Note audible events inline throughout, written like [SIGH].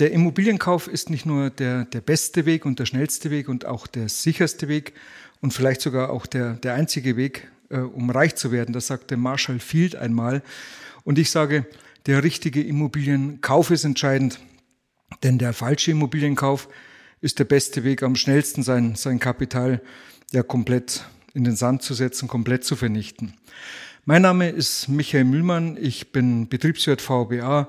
Der Immobilienkauf ist nicht nur der, der beste Weg und der schnellste Weg und auch der sicherste Weg und vielleicht sogar auch der, der einzige Weg, äh, um reich zu werden. Das sagte Marshall Field einmal. Und ich sage, der richtige Immobilienkauf ist entscheidend, denn der falsche Immobilienkauf ist der beste Weg, am schnellsten sein, sein Kapital ja komplett in den Sand zu setzen, komplett zu vernichten. Mein Name ist Michael Mühlmann. Ich bin Betriebswirt VBA,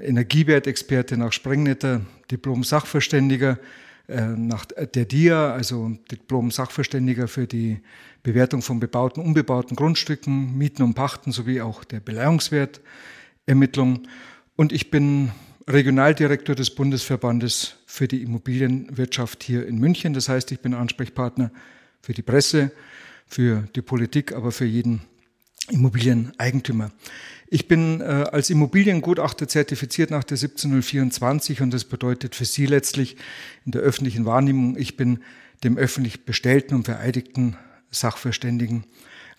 Energiewertexperte nach Sprengnetter, Diplom-Sachverständiger äh, nach der DIA, also Diplom-Sachverständiger für die Bewertung von bebauten, unbebauten Grundstücken, Mieten und Pachten sowie auch der Beleihungswertermittlung. Und ich bin Regionaldirektor des Bundesverbandes für die Immobilienwirtschaft hier in München. Das heißt, ich bin Ansprechpartner für die Presse, für die Politik, aber für jeden Immobilieneigentümer. Ich bin äh, als Immobiliengutachter zertifiziert nach der 17024 und das bedeutet für Sie letztlich in der öffentlichen Wahrnehmung, ich bin dem öffentlich bestellten und vereidigten Sachverständigen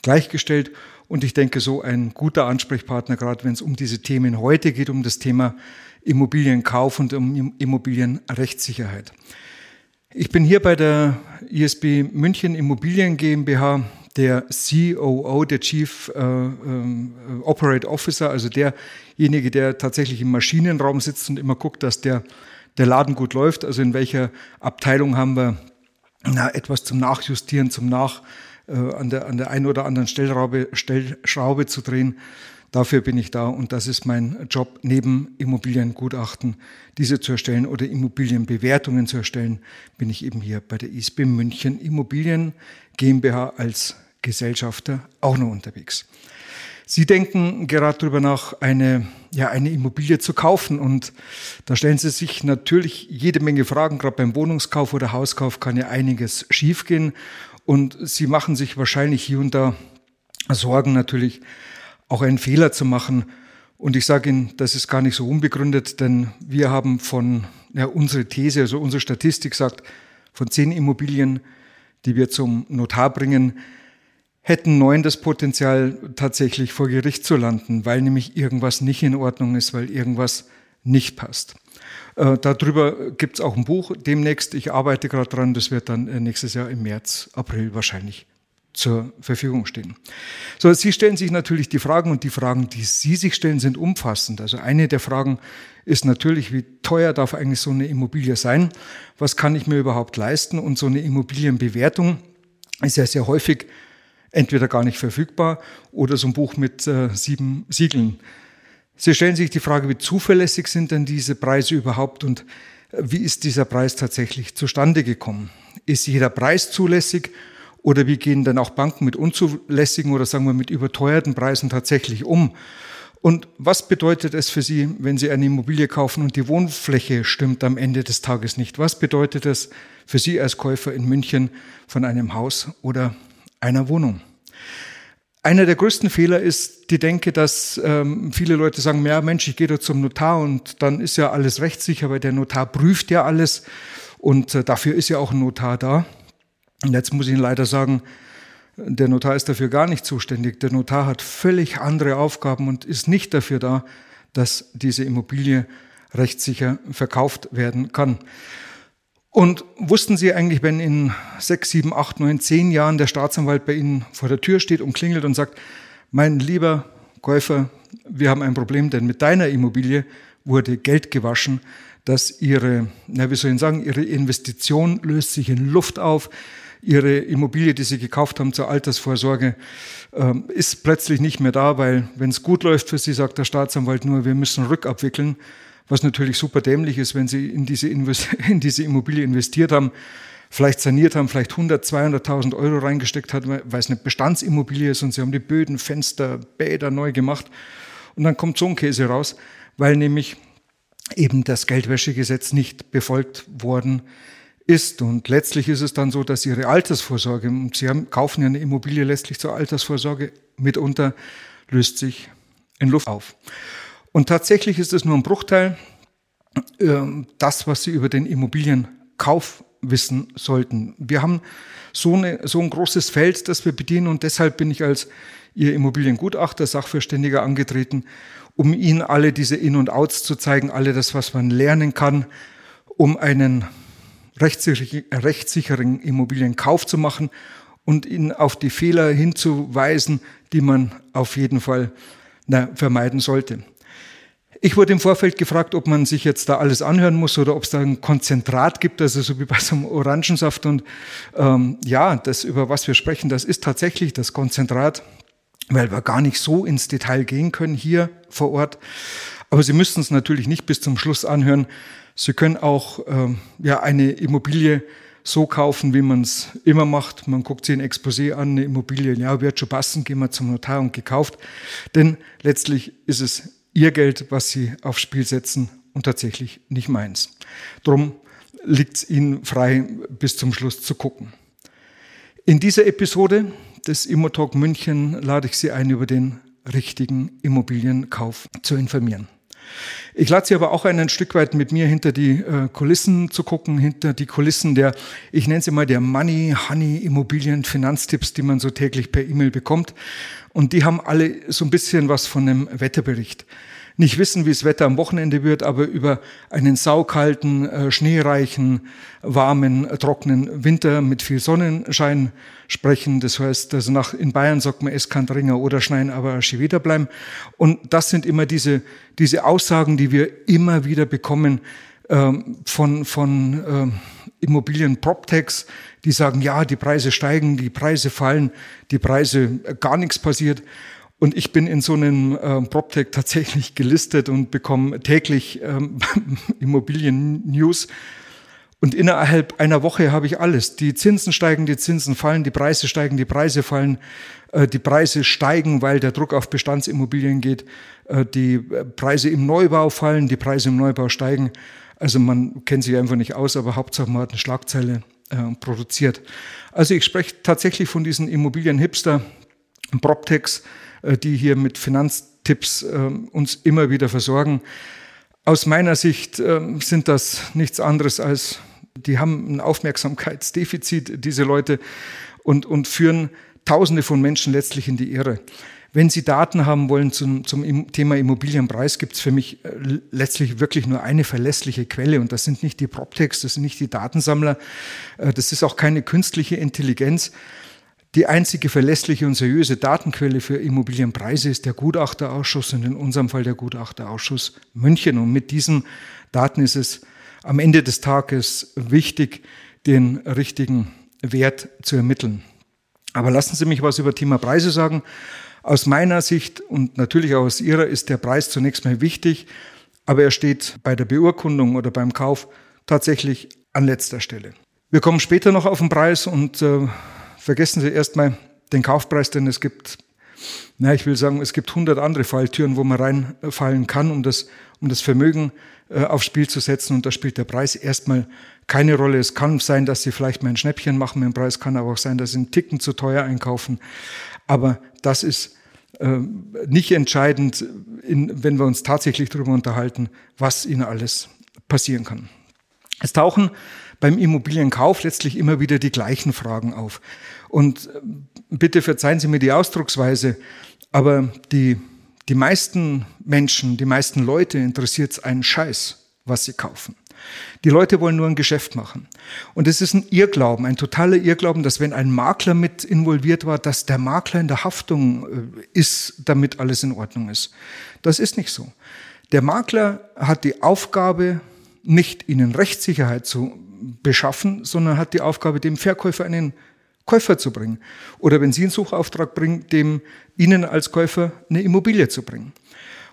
gleichgestellt und ich denke so ein guter Ansprechpartner, gerade wenn es um diese Themen heute geht, um das Thema Immobilienkauf und um Immobilienrechtssicherheit. Ich bin hier bei der ISB München Immobilien GmbH der COO, der Chief äh, äh, Operate Officer, also derjenige, der tatsächlich im Maschinenraum sitzt und immer guckt, dass der, der Laden gut läuft. Also in welcher Abteilung haben wir na, etwas zum Nachjustieren, zum Nach äh, an, der, an der einen oder anderen Stellschraube, Stellschraube zu drehen. Dafür bin ich da und das ist mein Job, neben Immobiliengutachten diese zu erstellen oder Immobilienbewertungen zu erstellen, bin ich eben hier bei der ISB München Immobilien GmbH als Gesellschafter auch noch unterwegs. Sie denken gerade darüber nach, eine, ja, eine Immobilie zu kaufen. Und da stellen Sie sich natürlich jede Menge Fragen. Gerade beim Wohnungskauf oder Hauskauf kann ja einiges schiefgehen. Und Sie machen sich wahrscheinlich hier und da Sorgen natürlich, auch einen Fehler zu machen. Und ich sage Ihnen, das ist gar nicht so unbegründet, denn wir haben von, ja, unsere These, also unsere Statistik sagt, von zehn Immobilien, die wir zum Notar bringen, hätten neun das Potenzial, tatsächlich vor Gericht zu landen, weil nämlich irgendwas nicht in Ordnung ist, weil irgendwas nicht passt. Äh, darüber gibt es auch ein Buch demnächst. Ich arbeite gerade dran. Das wird dann äh, nächstes Jahr im März, April wahrscheinlich zur Verfügung stehen. So, Sie stellen sich natürlich die Fragen und die Fragen, die Sie sich stellen, sind umfassend. Also eine der Fragen ist natürlich, wie teuer darf eigentlich so eine Immobilie sein? Was kann ich mir überhaupt leisten? Und so eine Immobilienbewertung ist ja sehr häufig entweder gar nicht verfügbar oder so ein Buch mit äh, sieben Siegeln. Sie stellen sich die Frage, wie zuverlässig sind denn diese Preise überhaupt und äh, wie ist dieser Preis tatsächlich zustande gekommen? Ist jeder Preis zulässig oder wie gehen dann auch Banken mit unzulässigen oder sagen wir mit überteuerten Preisen tatsächlich um? Und was bedeutet es für Sie, wenn Sie eine Immobilie kaufen und die Wohnfläche stimmt am Ende des Tages nicht? Was bedeutet es für Sie als Käufer in München von einem Haus oder einer Wohnung? Einer der größten Fehler ist die Denke, dass ähm, viele Leute sagen, ja Mensch, ich gehe da zum Notar und dann ist ja alles rechtssicher, weil der Notar prüft ja alles und äh, dafür ist ja auch ein Notar da. Und jetzt muss ich Ihnen leider sagen, der Notar ist dafür gar nicht zuständig. Der Notar hat völlig andere Aufgaben und ist nicht dafür da, dass diese Immobilie rechtssicher verkauft werden kann. Und wussten Sie eigentlich, wenn in sechs, sieben, acht, neun, zehn Jahren der Staatsanwalt bei Ihnen vor der Tür steht und klingelt und sagt, mein lieber Käufer, wir haben ein Problem, denn mit deiner Immobilie wurde Geld gewaschen, dass Ihre, na, wie soll ich sagen, Ihre Investition löst sich in Luft auf, ihre Immobilie, die sie gekauft haben zur Altersvorsorge, ähm, ist plötzlich nicht mehr da, weil wenn es gut läuft für sie, sagt der Staatsanwalt nur, wir müssen rückabwickeln, was natürlich super dämlich ist, wenn sie in diese, [LAUGHS] in diese Immobilie investiert haben, vielleicht saniert haben, vielleicht 100, 200.000 Euro reingesteckt hat, weil es eine Bestandsimmobilie ist und sie haben die Böden, Fenster, Bäder neu gemacht. Und dann kommt so ein Käse raus, weil nämlich eben das Geldwäschegesetz nicht befolgt worden ist. Und letztlich ist es dann so, dass ihre Altersvorsorge, und sie haben, kaufen ja eine Immobilie letztlich zur Altersvorsorge, mitunter löst sich in Luft auf. Und tatsächlich ist es nur ein Bruchteil, äh, das, was sie über den Immobilienkauf wissen sollten. Wir haben so, eine, so ein großes Feld, das wir bedienen und deshalb bin ich als Ihr Immobiliengutachter, Sachverständiger angetreten, um Ihnen alle diese In- und Outs zu zeigen, alle das, was man lernen kann, um einen rechtssicheren Immobilienkauf zu machen und Ihnen auf die Fehler hinzuweisen, die man auf jeden Fall na, vermeiden sollte. Ich wurde im Vorfeld gefragt, ob man sich jetzt da alles anhören muss oder ob es da ein Konzentrat gibt, also so wie bei so einem Orangensaft. Und ähm, ja, das, über was wir sprechen, das ist tatsächlich das Konzentrat, weil wir gar nicht so ins Detail gehen können hier vor Ort. Aber Sie müssten es natürlich nicht bis zum Schluss anhören. Sie können auch ähm, ja, eine Immobilie so kaufen, wie man es immer macht. Man guckt sich ein Exposé an, eine Immobilie, ja, wird schon passen, gehen wir zum Notar und gekauft. Denn letztlich ist es ihr Geld, was sie aufs Spiel setzen und tatsächlich nicht meins. Drum liegt es ihnen frei, bis zum Schluss zu gucken. In dieser Episode des Immotalk München lade ich Sie ein, über den richtigen Immobilienkauf zu informieren. Ich lade Sie aber auch ein, ein Stück weit mit mir hinter die äh, Kulissen zu gucken, hinter die Kulissen der, ich nenne sie mal der Money, Honey, Immobilien, Finanztipps, die man so täglich per E-Mail bekommt. Und die haben alle so ein bisschen was von einem Wetterbericht. Nicht wissen, wie das Wetter am Wochenende wird, aber über einen saukalten, äh, schneereichen, warmen, trockenen Winter mit viel Sonnenschein sprechen. Das heißt, also nach, in Bayern sagt man, es kann dringender oder schneien, aber schon wieder bleiben. Und das sind immer diese, diese Aussagen, die wir immer wieder bekommen ähm, von, von ähm, Immobilien-PropTechs, die sagen, ja, die Preise steigen, die Preise fallen, die Preise, äh, gar nichts passiert. Und ich bin in so einem äh, PropTech tatsächlich [LAUGHS] gelistet und bekomme täglich ähm, [LAUGHS] Immobilien-News. Und innerhalb einer Woche habe ich alles. Die Zinsen steigen, die Zinsen fallen, die Preise steigen, die Preise fallen. Äh, die Preise steigen, weil der Druck auf Bestandsimmobilien geht. Äh, die äh, Preise im Neubau fallen, die Preise im Neubau steigen. Also man kennt sich einfach nicht aus, aber Hauptsache man hat eine Schlagzeile produziert. Also ich spreche tatsächlich von diesen Immobilien-Hipster, PropTechs, die hier mit Finanztipps äh, uns immer wieder versorgen. Aus meiner Sicht äh, sind das nichts anderes als, die haben ein Aufmerksamkeitsdefizit, diese Leute, und, und führen Tausende von Menschen letztlich in die Irre. Wenn Sie Daten haben wollen zum, zum Thema Immobilienpreis, gibt es für mich letztlich wirklich nur eine verlässliche Quelle und das sind nicht die PropTechs, das sind nicht die Datensammler, das ist auch keine künstliche Intelligenz, die einzige verlässliche und seriöse Datenquelle für Immobilienpreise ist der Gutachterausschuss und in unserem Fall der Gutachterausschuss München. Und mit diesen Daten ist es am Ende des Tages wichtig, den richtigen Wert zu ermitteln. Aber lassen Sie mich was über Thema Preise sagen. Aus meiner Sicht und natürlich auch aus Ihrer ist der Preis zunächst mal wichtig, aber er steht bei der Beurkundung oder beim Kauf tatsächlich an letzter Stelle. Wir kommen später noch auf den Preis und äh, vergessen Sie erstmal den Kaufpreis, denn es gibt, na, ich will sagen, es gibt hundert andere Falltüren, wo man reinfallen kann, um das, um das Vermögen äh, aufs Spiel zu setzen. Und da spielt der Preis erstmal keine Rolle. Es kann sein, dass Sie vielleicht mal ein Schnäppchen machen mit dem Preis, kann aber auch sein, dass Sie einen Ticken zu teuer einkaufen. Aber das ist äh, nicht entscheidend, in, wenn wir uns tatsächlich darüber unterhalten, was Ihnen alles passieren kann. Es tauchen beim Immobilienkauf letztlich immer wieder die gleichen Fragen auf. Und äh, bitte verzeihen Sie mir die Ausdrucksweise, aber die, die meisten Menschen, die meisten Leute interessiert es einen Scheiß, was sie kaufen. Die Leute wollen nur ein Geschäft machen. Und es ist ein Irrglauben, ein totaler Irrglauben, dass wenn ein Makler mit involviert war, dass der Makler in der Haftung äh, ist, damit alles in Ordnung ist. Das ist nicht so. Der Makler hat die Aufgabe, nicht ihnen Rechtssicherheit zu beschaffen, sondern hat die Aufgabe, dem Verkäufer einen Käufer zu bringen. Oder wenn Sie einen Suchauftrag bringen, dem Ihnen als Käufer eine Immobilie zu bringen.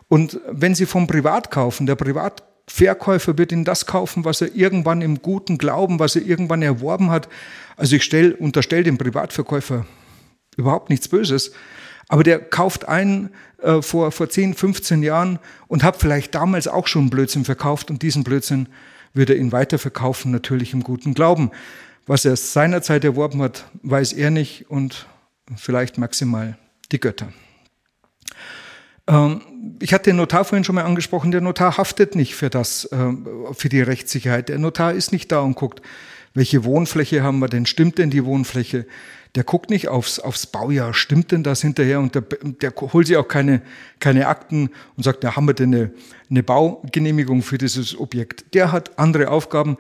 Und wenn Sie vom Privat kaufen, der Privatverkäufer wird Ihnen das kaufen, was er irgendwann im guten Glauben, was er irgendwann erworben hat. Also ich stell, unterstelle dem Privatverkäufer überhaupt nichts Böses. Aber der kauft ein äh, vor, vor 10, 15 Jahren und hat vielleicht damals auch schon Blödsinn verkauft und diesen Blödsinn würde er ihn weiterverkaufen, natürlich im guten Glauben. Was er seinerzeit erworben hat, weiß er nicht und vielleicht maximal die Götter. Ähm, ich hatte den Notar vorhin schon mal angesprochen, der Notar haftet nicht für das, äh, für die Rechtssicherheit. Der Notar ist nicht da und guckt, welche Wohnfläche haben wir denn? Stimmt denn die Wohnfläche? Der guckt nicht aufs, aufs Baujahr, stimmt denn das hinterher? Und der, der holt sich auch keine, keine Akten und sagt, da haben wir denn eine, eine Baugenehmigung für dieses Objekt. Der hat andere Aufgaben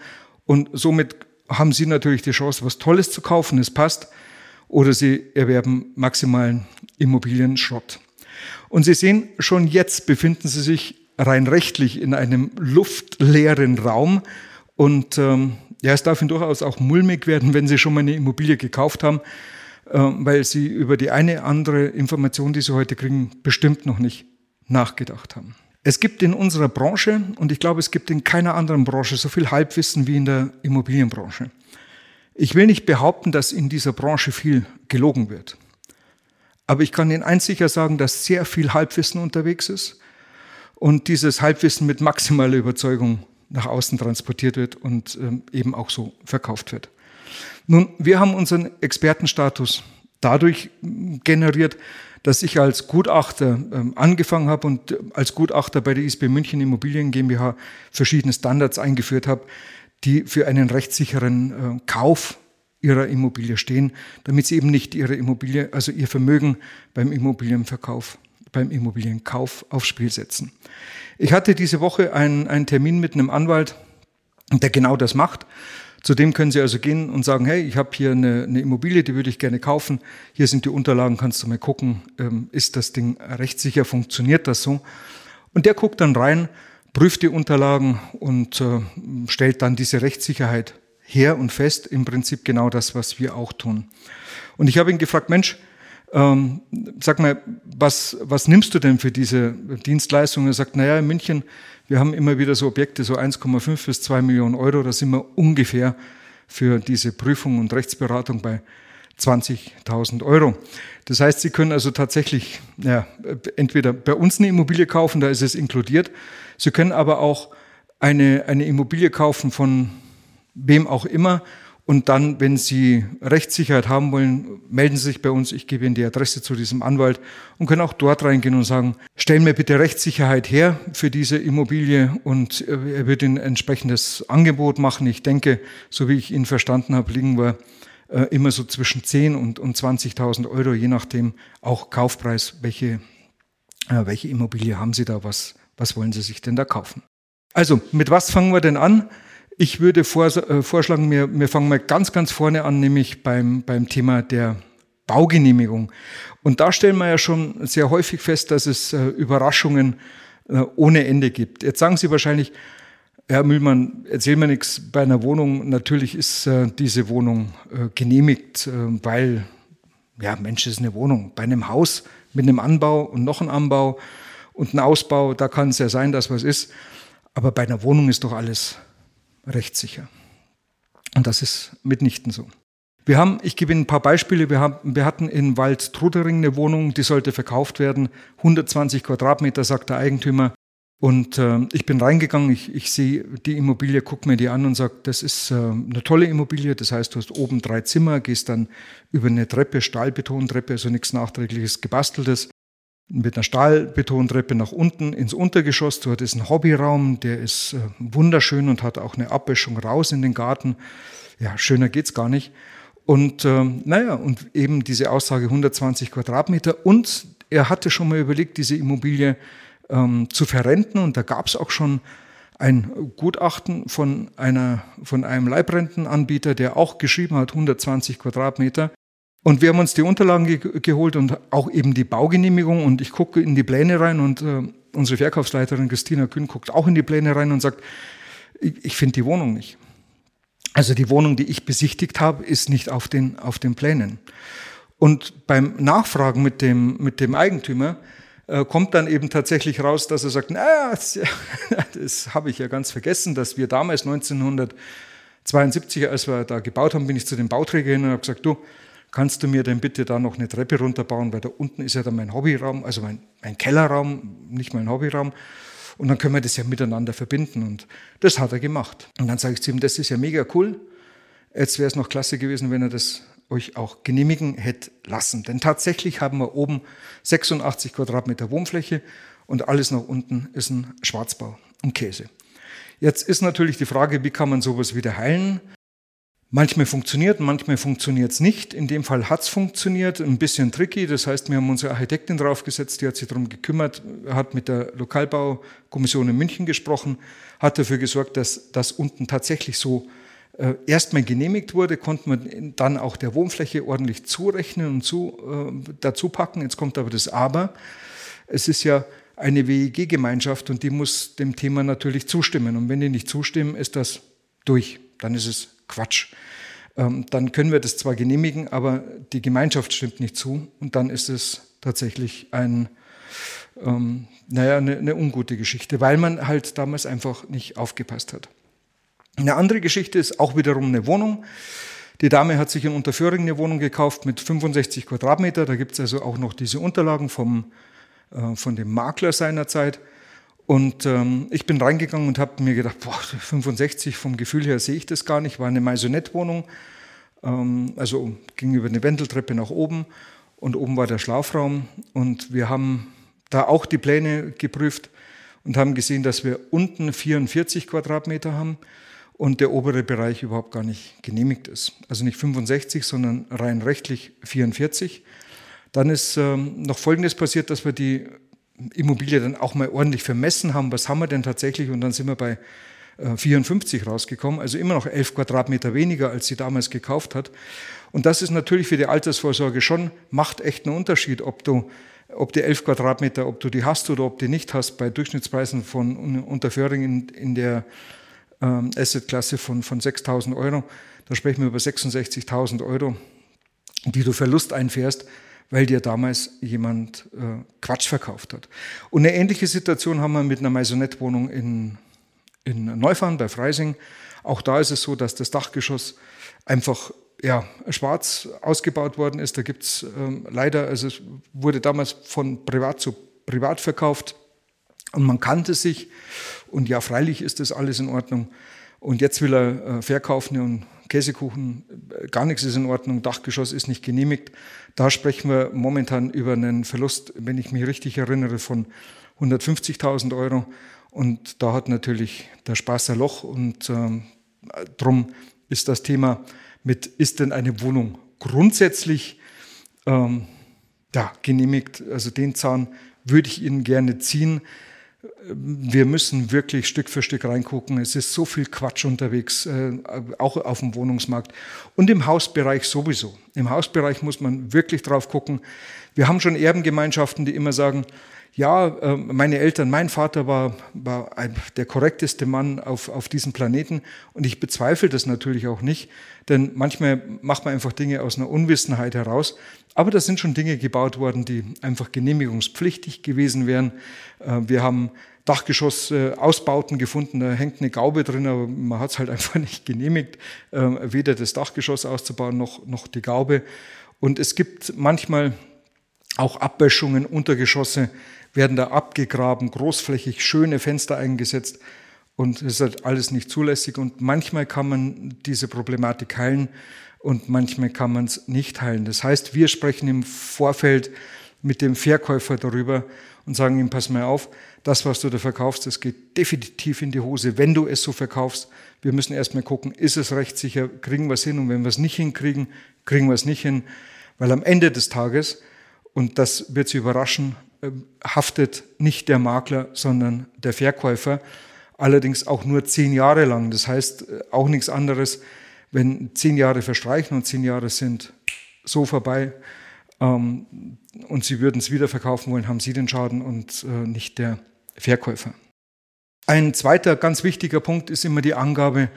und somit haben Sie natürlich die Chance, was Tolles zu kaufen, es passt, oder Sie erwerben maximalen Immobilienschrott. Und Sie sehen, schon jetzt befinden Sie sich rein rechtlich in einem luftleeren Raum und ähm, ja, es darf Ihnen durchaus auch mulmig werden, wenn Sie schon mal eine Immobilie gekauft haben, äh, weil Sie über die eine andere Information, die Sie heute kriegen, bestimmt noch nicht nachgedacht haben. Es gibt in unserer Branche, und ich glaube, es gibt in keiner anderen Branche so viel Halbwissen wie in der Immobilienbranche. Ich will nicht behaupten, dass in dieser Branche viel gelogen wird. Aber ich kann Ihnen eins sicher sagen, dass sehr viel Halbwissen unterwegs ist und dieses Halbwissen mit maximaler Überzeugung nach außen transportiert wird und ähm, eben auch so verkauft wird. Nun, wir haben unseren Expertenstatus dadurch generiert, dass ich als Gutachter ähm, angefangen habe und als Gutachter bei der ISB München Immobilien GmbH verschiedene Standards eingeführt habe, die für einen rechtssicheren Kauf ihrer Immobilie stehen, damit sie eben nicht ihre Immobilie, also ihr Vermögen beim Immobilienverkauf, beim Immobilienkauf aufs Spiel setzen. Ich hatte diese Woche einen, einen Termin mit einem Anwalt, der genau das macht. Zu dem können Sie also gehen und sagen, hey, ich habe hier eine, eine, Immobilie, die würde ich gerne kaufen. Hier sind die Unterlagen, kannst du mal gucken, ähm, ist das Ding rechtssicher, funktioniert das so? Und der guckt dann rein, prüft die Unterlagen und äh, stellt dann diese Rechtssicherheit her und fest, im Prinzip genau das, was wir auch tun. Und ich habe ihn gefragt, Mensch, ähm, sag mal, was, was nimmst du denn für diese Dienstleistung? Er sagt, naja, in München, wir haben immer wieder so Objekte, so 1,5 bis 2 Millionen Euro, da sind wir ungefähr für diese Prüfung und Rechtsberatung bei 20.000 Euro. Das heißt, Sie können also tatsächlich ja, entweder bei uns eine Immobilie kaufen, da ist es inkludiert. Sie können aber auch eine, eine Immobilie kaufen von wem auch immer. Und dann, wenn Sie Rechtssicherheit haben wollen, melden Sie sich bei uns. Ich gebe Ihnen die Adresse zu diesem Anwalt und können auch dort reingehen und sagen, stellen mir bitte Rechtssicherheit her für diese Immobilie und er wird Ihnen ein entsprechendes Angebot machen. Ich denke, so wie ich ihn verstanden habe, liegen wir äh, immer so zwischen 10 und, und 20.000 Euro, je nachdem auch Kaufpreis, welche, äh, welche Immobilie haben Sie da, was, was wollen Sie sich denn da kaufen. Also, mit was fangen wir denn an? Ich würde äh, vorschlagen, wir, wir fangen mal ganz, ganz vorne an, nämlich beim, beim Thema der Baugenehmigung. Und da stellen wir ja schon sehr häufig fest, dass es äh, Überraschungen äh, ohne Ende gibt. Jetzt sagen Sie wahrscheinlich, Herr Mühlmann, erzähl mir nichts bei einer Wohnung. Natürlich ist äh, diese Wohnung äh, genehmigt, äh, weil, ja, Mensch, ist eine Wohnung. Bei einem Haus mit einem Anbau und noch einem Anbau und einem Ausbau, da kann es ja sein, dass was ist. Aber bei einer Wohnung ist doch alles rechtssicher. Und das ist mitnichten so. Wir haben, ich gebe Ihnen ein paar Beispiele. Wir, haben, wir hatten in Wald Trudering eine Wohnung, die sollte verkauft werden. 120 Quadratmeter, sagt der Eigentümer. Und äh, ich bin reingegangen, ich, ich sehe die Immobilie, gucke mir die an und sage, das ist äh, eine tolle Immobilie. Das heißt, du hast oben drei Zimmer, gehst dann über eine Treppe, Stahlbetontreppe, also nichts Nachträgliches gebasteltes mit einer Stahlbetontreppe nach unten ins Untergeschoss. Dort ist ein Hobbyraum, der ist äh, wunderschön und hat auch eine Abwäschung raus in den Garten. Ja, schöner geht's gar nicht. Und äh, naja, und eben diese Aussage 120 Quadratmeter. Und er hatte schon mal überlegt, diese Immobilie ähm, zu verrenten. Und da gab's auch schon ein Gutachten von, einer, von einem Leibrentenanbieter, der auch geschrieben hat, 120 Quadratmeter. Und wir haben uns die Unterlagen ge geholt und auch eben die Baugenehmigung. Und ich gucke in die Pläne rein und äh, unsere Verkaufsleiterin Christina Kühn guckt auch in die Pläne rein und sagt, ich, ich finde die Wohnung nicht. Also die Wohnung, die ich besichtigt habe, ist nicht auf den, auf den Plänen. Und beim Nachfragen mit dem, mit dem Eigentümer äh, kommt dann eben tatsächlich raus, dass er sagt, naja, das, [LAUGHS] das habe ich ja ganz vergessen, dass wir damals 1972, als wir da gebaut haben, bin ich zu dem Bauträger hin und habe gesagt, du, kannst du mir denn bitte da noch eine Treppe runterbauen, weil da unten ist ja dann mein Hobbyraum, also mein, mein Kellerraum, nicht mein Hobbyraum. Und dann können wir das ja miteinander verbinden. Und das hat er gemacht. Und dann sage ich zu ihm, das ist ja mega cool. Jetzt wäre es noch klasse gewesen, wenn er das euch auch genehmigen hätte lassen. Denn tatsächlich haben wir oben 86 Quadratmeter Wohnfläche und alles nach unten ist ein Schwarzbau und Käse. Jetzt ist natürlich die Frage, wie kann man sowas wieder heilen? Manchmal funktioniert, manchmal funktioniert es nicht. In dem Fall hat es funktioniert, ein bisschen tricky. Das heißt, wir haben unsere Architektin draufgesetzt, die hat sich darum gekümmert, hat mit der Lokalbaukommission in München gesprochen, hat dafür gesorgt, dass das unten tatsächlich so äh, erstmal genehmigt wurde, konnte man dann auch der Wohnfläche ordentlich zurechnen und zu, äh, dazu packen. Jetzt kommt aber das Aber. Es ist ja eine WEG-Gemeinschaft und die muss dem Thema natürlich zustimmen. Und wenn die nicht zustimmen, ist das durch. Dann ist es Quatsch. Ähm, dann können wir das zwar genehmigen, aber die Gemeinschaft stimmt nicht zu und dann ist es tatsächlich ein, ähm, naja, eine, eine ungute Geschichte, weil man halt damals einfach nicht aufgepasst hat. Eine andere Geschichte ist auch wiederum eine Wohnung. Die Dame hat sich in Unterföhring eine Wohnung gekauft mit 65 Quadratmeter. Da gibt es also auch noch diese Unterlagen vom, äh, von dem Makler seinerzeit. Und ähm, ich bin reingegangen und habe mir gedacht, boah, 65 vom Gefühl her sehe ich das gar nicht. War eine Maisonette-Wohnung, ähm, also ging über eine Wendeltreppe nach oben und oben war der Schlafraum. Und wir haben da auch die Pläne geprüft und haben gesehen, dass wir unten 44 Quadratmeter haben und der obere Bereich überhaupt gar nicht genehmigt ist. Also nicht 65, sondern rein rechtlich 44. Dann ist ähm, noch Folgendes passiert, dass wir die Immobilie dann auch mal ordentlich vermessen haben. Was haben wir denn tatsächlich? Und dann sind wir bei äh, 54 rausgekommen, also immer noch 11 Quadratmeter weniger, als sie damals gekauft hat. Und das ist natürlich für die Altersvorsorge schon, macht echt einen Unterschied, ob du ob die 11 Quadratmeter, ob du die hast oder ob die nicht hast, bei Durchschnittspreisen von Unterföhring in, in der ähm, Assetklasse von, von 6.000 Euro. Da sprechen wir über 66.000 Euro, die du Verlust einfährst, weil dir damals jemand äh, Quatsch verkauft hat. Und eine ähnliche Situation haben wir mit einer Maisonette-Wohnung in, in Neufahren bei Freising. Auch da ist es so, dass das Dachgeschoss einfach ja, schwarz ausgebaut worden ist. Da gibt es ähm, leider, also es wurde damals von privat zu privat verkauft und man kannte sich und ja, freilich ist das alles in Ordnung. Und jetzt will er äh, verkaufen und Käsekuchen, äh, gar nichts ist in Ordnung, Dachgeschoss ist nicht genehmigt. Da sprechen wir momentan über einen Verlust, wenn ich mich richtig erinnere, von 150.000 Euro. Und da hat natürlich der Spaß ein Loch und ähm, drum ist das Thema mit, ist denn eine Wohnung grundsätzlich ähm, ja, genehmigt? Also den Zahn würde ich Ihnen gerne ziehen wir müssen wirklich Stück für Stück reingucken. Es ist so viel Quatsch unterwegs, äh, auch auf dem Wohnungsmarkt und im Hausbereich sowieso. Im Hausbereich muss man wirklich drauf gucken. Wir haben schon Erbengemeinschaften, die immer sagen, ja, äh, meine Eltern, mein Vater war, war der korrekteste Mann auf, auf diesem Planeten und ich bezweifle das natürlich auch nicht, denn manchmal macht man einfach Dinge aus einer Unwissenheit heraus. Aber da sind schon Dinge gebaut worden, die einfach genehmigungspflichtig gewesen wären. Äh, wir haben Dachgeschoss-Ausbauten gefunden, da hängt eine Gaube drin, aber man hat es halt [LAUGHS] einfach nicht genehmigt, äh, weder das Dachgeschoss auszubauen noch, noch die Gaube. Und es gibt manchmal auch Abböschungen, Untergeschosse werden da abgegraben, großflächig schöne Fenster eingesetzt und es ist halt alles nicht zulässig. Und manchmal kann man diese Problematik heilen und manchmal kann man es nicht heilen. Das heißt, wir sprechen im Vorfeld mit dem Verkäufer darüber und sagen ihm, pass mal auf, das, was du da verkaufst, das geht definitiv in die Hose, wenn du es so verkaufst. Wir müssen erstmal gucken, ist es rechtssicher, kriegen wir es hin und wenn wir es nicht hinkriegen, kriegen wir es nicht hin, weil am Ende des Tages, und das wird Sie überraschen, haftet nicht der Makler, sondern der Verkäufer allerdings auch nur zehn Jahre lang. Das heißt äh, auch nichts anderes, wenn zehn Jahre verstreichen und zehn Jahre sind so vorbei ähm, und Sie würden es wieder verkaufen wollen, haben Sie den Schaden und äh, nicht der Verkäufer. Ein zweiter ganz wichtiger Punkt ist immer die Angabe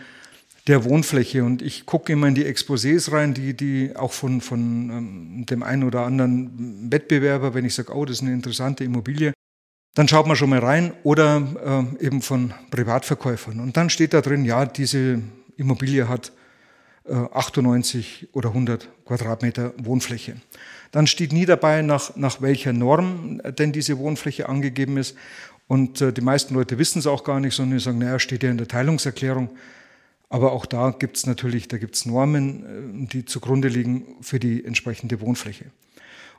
der Wohnfläche. Und ich gucke immer in die Exposés rein, die, die auch von, von ähm, dem einen oder anderen Wettbewerber, wenn ich sage, oh, das ist eine interessante Immobilie, dann schaut man schon mal rein oder äh, eben von Privatverkäufern. Und dann steht da drin, ja, diese Immobilie hat 98 oder 100 Quadratmeter Wohnfläche. Dann steht nie dabei, nach, nach welcher Norm denn diese Wohnfläche angegeben ist. Und äh, die meisten Leute wissen es auch gar nicht, sondern die sagen, naja, steht ja in der Teilungserklärung. Aber auch da gibt es natürlich, da gibt es Normen, äh, die zugrunde liegen für die entsprechende Wohnfläche.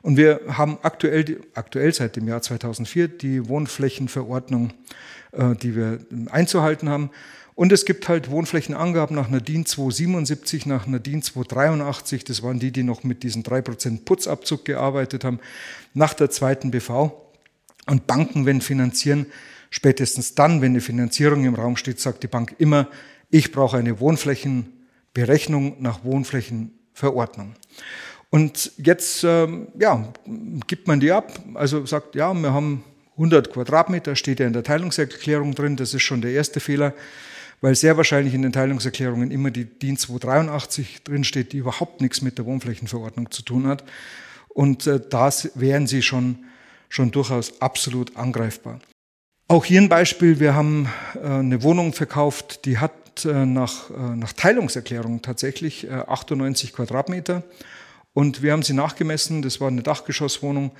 Und wir haben aktuell, aktuell seit dem Jahr 2004 die Wohnflächenverordnung, äh, die wir einzuhalten haben. Und es gibt halt Wohnflächenangaben nach einer DIN 277, nach einer DIN 283. Das waren die, die noch mit diesem 3% Putzabzug gearbeitet haben. Nach der zweiten BV. Und Banken, wenn finanzieren, spätestens dann, wenn eine Finanzierung im Raum steht, sagt die Bank immer, ich brauche eine Wohnflächenberechnung nach Wohnflächenverordnung. Und jetzt ähm, ja, gibt man die ab, also sagt, ja, wir haben 100 Quadratmeter, steht ja in der Teilungserklärung drin, das ist schon der erste Fehler weil sehr wahrscheinlich in den Teilungserklärungen immer die DIN 283 drinsteht, die überhaupt nichts mit der Wohnflächenverordnung zu tun hat. Und äh, das wären sie schon, schon durchaus absolut angreifbar. Auch hier ein Beispiel, wir haben äh, eine Wohnung verkauft, die hat äh, nach, äh, nach Teilungserklärung tatsächlich 98 äh, Quadratmeter. Und wir haben sie nachgemessen, das war eine Dachgeschosswohnung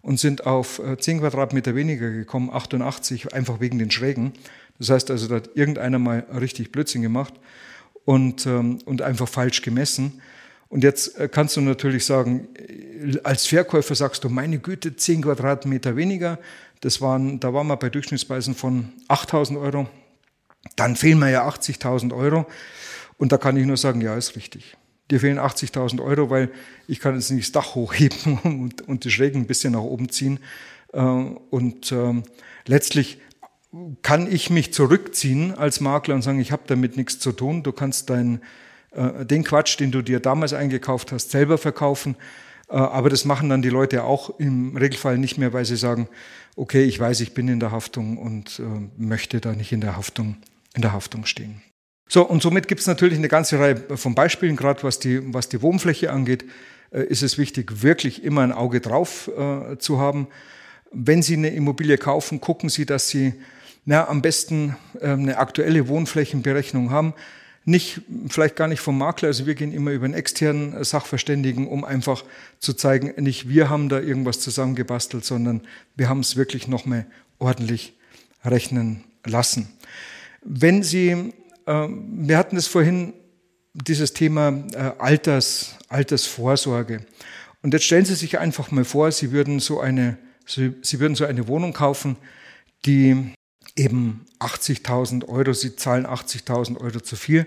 und sind auf 10 äh, Quadratmeter weniger gekommen, 88, einfach wegen den Schrägen. Das heißt also, da hat irgendeiner mal richtig Blödsinn gemacht und, ähm, und einfach falsch gemessen. Und jetzt kannst du natürlich sagen, als Verkäufer sagst du, meine Güte, 10 Quadratmeter weniger. Das waren, da waren wir bei Durchschnittspreisen von 8000 Euro. Dann fehlen mir ja 80.000 Euro. Und da kann ich nur sagen, ja, ist richtig. Dir fehlen 80.000 Euro, weil ich kann jetzt nicht das Dach hochheben [LAUGHS] und, und die Schrägen ein bisschen nach oben ziehen. Äh, und ähm, letztlich kann ich mich zurückziehen als Makler und sagen, ich habe damit nichts zu tun. Du kannst dein, äh, den Quatsch, den du dir damals eingekauft hast, selber verkaufen. Äh, aber das machen dann die Leute auch im Regelfall nicht mehr, weil sie sagen, okay, ich weiß, ich bin in der Haftung und möchte da nicht in der Haftung, in der Haftung stehen. So, und somit gibt es natürlich eine ganze Reihe von Beispielen, gerade was die, was die Wohnfläche angeht, äh, ist es wichtig, wirklich immer ein Auge drauf äh, zu haben. Wenn Sie eine Immobilie kaufen, gucken Sie, dass Sie na, am besten äh, eine aktuelle Wohnflächenberechnung haben. Nicht, vielleicht gar nicht vom Makler, also wir gehen immer über einen externen Sachverständigen, um einfach zu zeigen, nicht wir haben da irgendwas zusammengebastelt, sondern wir haben es wirklich nochmal ordentlich rechnen lassen. Wenn Sie, äh, wir hatten es vorhin, dieses Thema äh, Alters, Altersvorsorge. Und jetzt stellen Sie sich einfach mal vor, Sie würden so eine, Sie, Sie würden so eine Wohnung kaufen, die eben 80.000 Euro, sie zahlen 80.000 Euro zu viel,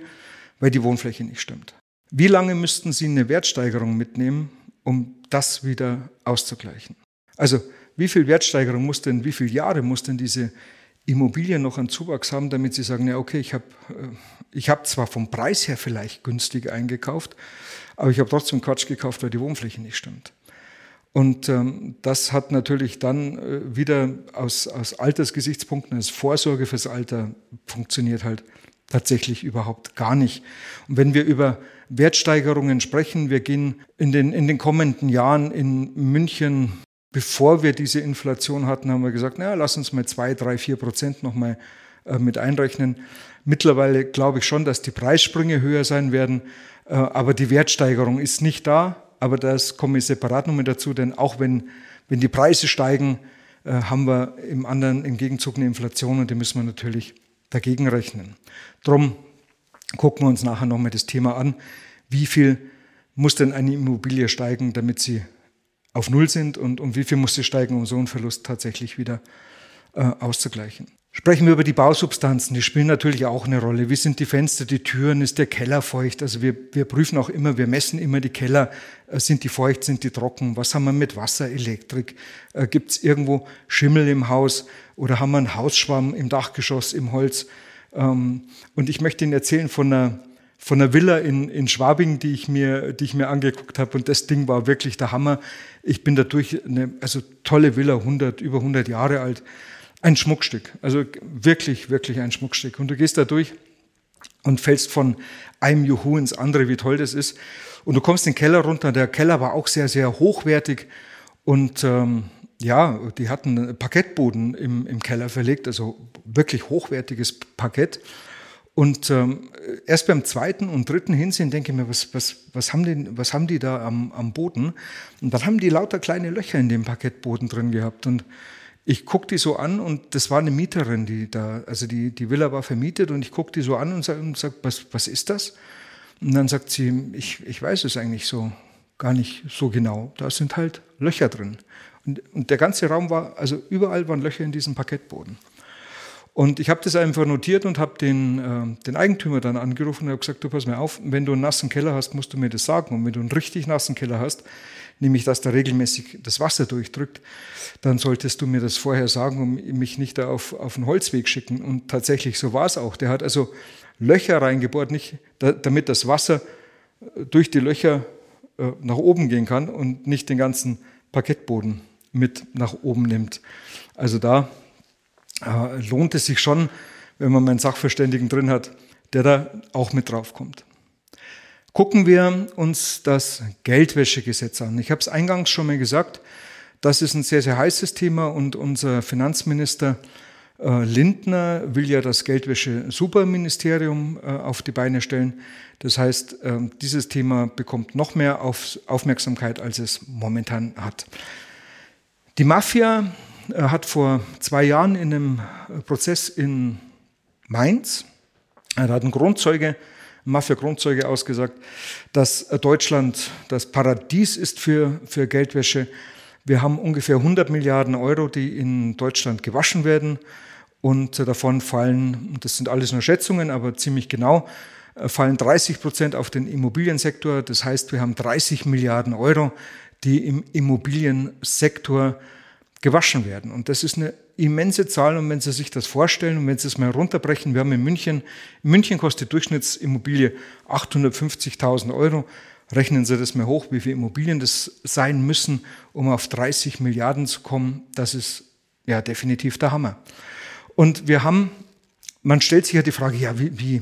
weil die Wohnfläche nicht stimmt. Wie lange müssten Sie eine Wertsteigerung mitnehmen, um das wieder auszugleichen? Also wie viel Wertsteigerung muss denn, wie viele Jahre muss denn diese Immobilie noch an Zuwachs haben, damit Sie sagen, ja okay, ich habe äh, ich hab zwar vom Preis her vielleicht günstig eingekauft, aber ich habe trotzdem Quatsch gekauft, weil die Wohnfläche nicht stimmt. Und ähm, das hat natürlich dann äh, wieder aus, aus Altersgesichtspunkten, als Vorsorge fürs Alter, funktioniert halt tatsächlich überhaupt gar nicht. Und wenn wir über Wertsteigerungen sprechen, wir gehen in den, in den kommenden Jahren in München, bevor wir diese Inflation hatten, haben wir gesagt, naja, lass uns mal zwei, drei, vier Prozent nochmal äh, mit einrechnen. Mittlerweile glaube ich schon, dass die Preissprünge höher sein werden, äh, aber die Wertsteigerung ist nicht da aber das komme ich separat nochmal dazu, denn auch wenn, wenn die Preise steigen, äh, haben wir im anderen im Gegenzug eine Inflation und die müssen wir natürlich dagegen rechnen. Drum gucken wir uns nachher nochmal das Thema an, wie viel muss denn eine Immobilie steigen, damit sie auf Null sind und um wie viel muss sie steigen, um so einen Verlust tatsächlich wieder äh, auszugleichen. Sprechen wir über die Bausubstanzen, die spielen natürlich auch eine Rolle. Wie sind die Fenster, die Türen, ist der Keller feucht? Also wir, wir prüfen auch immer, wir messen immer die Keller, äh, sind die feucht, sind die trocken? Was haben wir mit Wasser, Elektrik? Äh, Gibt es irgendwo Schimmel im Haus oder haben wir einen Hausschwamm im Dachgeschoss, im Holz? Ähm, und ich möchte Ihnen erzählen von einer, von einer Villa in, in Schwabing, die ich mir, die ich mir angeguckt habe. Und das Ding war wirklich der Hammer. Ich bin dadurch, eine, also tolle Villa, 100, über 100 Jahre alt ein Schmuckstück, also wirklich, wirklich ein Schmuckstück. Und du gehst da durch und fällst von einem Juhu ins andere, wie toll das ist. Und du kommst den Keller runter. Der Keller war auch sehr, sehr hochwertig. Und ähm, ja, die hatten Parkettboden im, im Keller verlegt, also wirklich hochwertiges Parkett. Und ähm, erst beim zweiten und dritten Hinsehen denke ich mir, was, was, was, haben, die, was haben die da am, am Boden? Und dann haben die lauter kleine Löcher in dem Parkettboden drin gehabt. Und ich gucke die so an und das war eine Mieterin, die da, also die, die Villa war vermietet und ich gucke die so an und sage, sag, was, was ist das? Und dann sagt sie, ich, ich weiß es eigentlich so gar nicht so genau. Da sind halt Löcher drin. Und, und der ganze Raum war, also überall waren Löcher in diesem Parkettboden. Und ich habe das einfach notiert und habe den, äh, den Eigentümer dann angerufen und habe gesagt, du pass mir auf, wenn du einen nassen Keller hast, musst du mir das sagen. Und wenn du einen richtig nassen Keller hast, nämlich dass da regelmäßig das Wasser durchdrückt, dann solltest du mir das vorher sagen und mich nicht da auf, auf einen Holzweg schicken. Und tatsächlich, so war es auch. Der hat also Löcher reingebohrt, nicht, da, damit das Wasser durch die Löcher äh, nach oben gehen kann und nicht den ganzen Parkettboden mit nach oben nimmt. Also da äh, lohnt es sich schon, wenn man einen Sachverständigen drin hat, der da auch mit drauf kommt. Gucken wir uns das Geldwäschegesetz an. Ich habe es eingangs schon mal gesagt, das ist ein sehr, sehr heißes Thema und unser Finanzminister äh, Lindner will ja das Geldwäsche-Superministerium äh, auf die Beine stellen. Das heißt, ähm, dieses Thema bekommt noch mehr Aufmerksamkeit, als es momentan hat. Die Mafia er hat vor zwei Jahren in einem Prozess in Mainz, er hat einen Grundzeuge, Mafia-Grundzeuge ausgesagt, dass Deutschland das Paradies ist für, für Geldwäsche. Wir haben ungefähr 100 Milliarden Euro, die in Deutschland gewaschen werden. Und davon fallen, das sind alles nur Schätzungen, aber ziemlich genau, fallen 30 Prozent auf den Immobiliensektor. Das heißt, wir haben 30 Milliarden Euro, die im Immobiliensektor gewaschen werden. Und das ist eine immense Zahl. Und wenn Sie sich das vorstellen und wenn Sie es mal runterbrechen, wir haben in München, in München kostet Durchschnittsimmobilie 850.000 Euro. Rechnen Sie das mal hoch, wie viele Immobilien das sein müssen, um auf 30 Milliarden zu kommen. Das ist ja definitiv der Hammer. Und wir haben, man stellt sich ja die Frage, ja, wie, wie,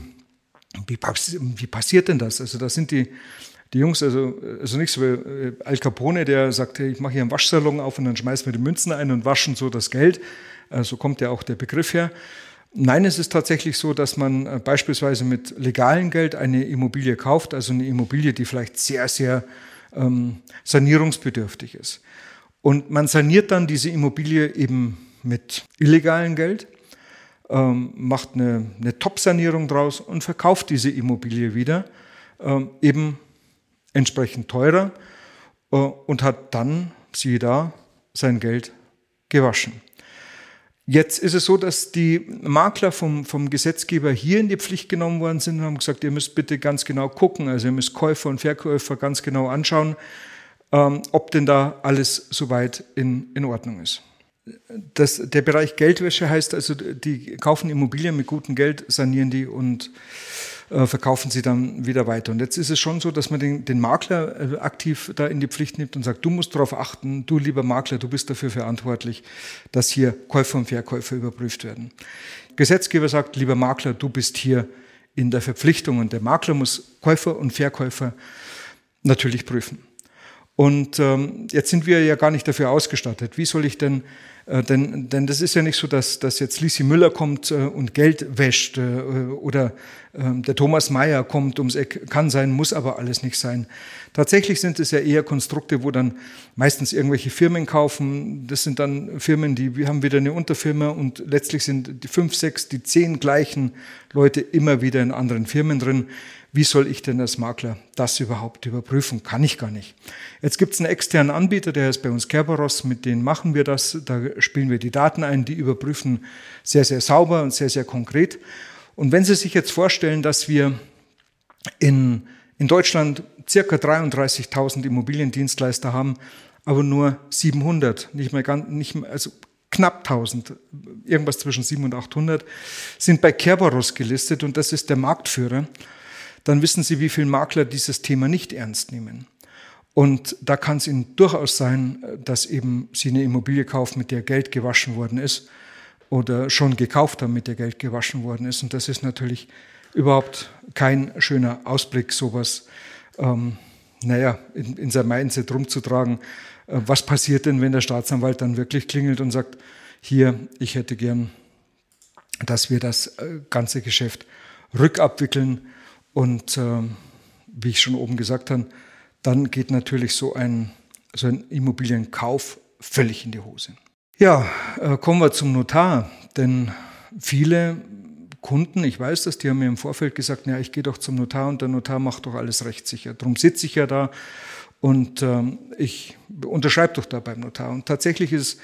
wie, wie passiert denn das? Also da sind die, die Jungs, also, also nicht so wie äh, Al Capone, der sagt, ich mache hier einen Waschsalon auf und dann schmeißen wir die Münzen ein und waschen so das Geld. Äh, so kommt ja auch der Begriff her. Nein, es ist tatsächlich so, dass man äh, beispielsweise mit legalem Geld eine Immobilie kauft, also eine Immobilie, die vielleicht sehr, sehr ähm, sanierungsbedürftig ist. Und man saniert dann diese Immobilie eben mit illegalem Geld, ähm, macht eine, eine Top-Sanierung draus und verkauft diese Immobilie wieder, ähm, eben entsprechend teurer äh, und hat dann, siehe da, sein Geld gewaschen. Jetzt ist es so, dass die Makler vom, vom Gesetzgeber hier in die Pflicht genommen worden sind und haben gesagt, ihr müsst bitte ganz genau gucken, also ihr müsst Käufer und Verkäufer ganz genau anschauen, ähm, ob denn da alles soweit in, in Ordnung ist. Das, der Bereich Geldwäsche heißt also, die kaufen Immobilien mit gutem Geld, sanieren die und äh, verkaufen sie dann wieder weiter. Und jetzt ist es schon so, dass man den, den Makler äh, aktiv da in die Pflicht nimmt und sagt, du musst darauf achten, du lieber Makler, du bist dafür verantwortlich, dass hier Käufer und Verkäufer überprüft werden. Gesetzgeber sagt, lieber Makler, du bist hier in der Verpflichtung und der Makler muss Käufer und Verkäufer natürlich prüfen. Und ähm, jetzt sind wir ja gar nicht dafür ausgestattet. Wie soll ich denn äh, denn, denn das ist ja nicht so, dass, dass jetzt Lisi Müller kommt äh, und Geld wäscht äh, oder ähm, der Thomas Mayer kommt ums Eck. Kann sein, muss aber alles nicht sein. Tatsächlich sind es ja eher Konstrukte, wo dann meistens irgendwelche Firmen kaufen. Das sind dann Firmen, die wir haben wieder eine Unterfirma und letztlich sind die fünf, sechs, die zehn gleichen Leute immer wieder in anderen Firmen drin. Wie soll ich denn als Makler das überhaupt überprüfen? Kann ich gar nicht. Jetzt gibt es einen externen Anbieter, der ist bei uns Kerberos, mit denen machen wir das. Da spielen wir die Daten ein, die überprüfen sehr, sehr sauber und sehr, sehr konkret. Und wenn Sie sich jetzt vorstellen, dass wir in, in Deutschland circa 33.000 Immobiliendienstleister haben, aber nur 700, nicht mehr ganz, nicht mehr, also knapp 1000, irgendwas zwischen 700 und 800, sind bei Kerberos gelistet und das ist der Marktführer dann wissen Sie, wie viele Makler dieses Thema nicht ernst nehmen. Und da kann es Ihnen durchaus sein, dass eben Sie eine Immobilie kaufen, mit der Geld gewaschen worden ist oder schon gekauft haben, mit der Geld gewaschen worden ist. Und das ist natürlich überhaupt kein schöner Ausblick, sowas, ähm, naja, in, in sein Mindset rumzutragen. Äh, was passiert denn, wenn der Staatsanwalt dann wirklich klingelt und sagt, hier, ich hätte gern, dass wir das äh, ganze Geschäft rückabwickeln und äh, wie ich schon oben gesagt habe, dann geht natürlich so ein, so ein Immobilienkauf völlig in die Hose. Ja, äh, kommen wir zum Notar, denn viele Kunden, ich weiß das, die haben mir im Vorfeld gesagt, ja, ich gehe doch zum Notar und der Notar macht doch alles rechtssicher. Darum sitze ich ja da und ähm, ich unterschreibe doch da beim Notar. Und tatsächlich ist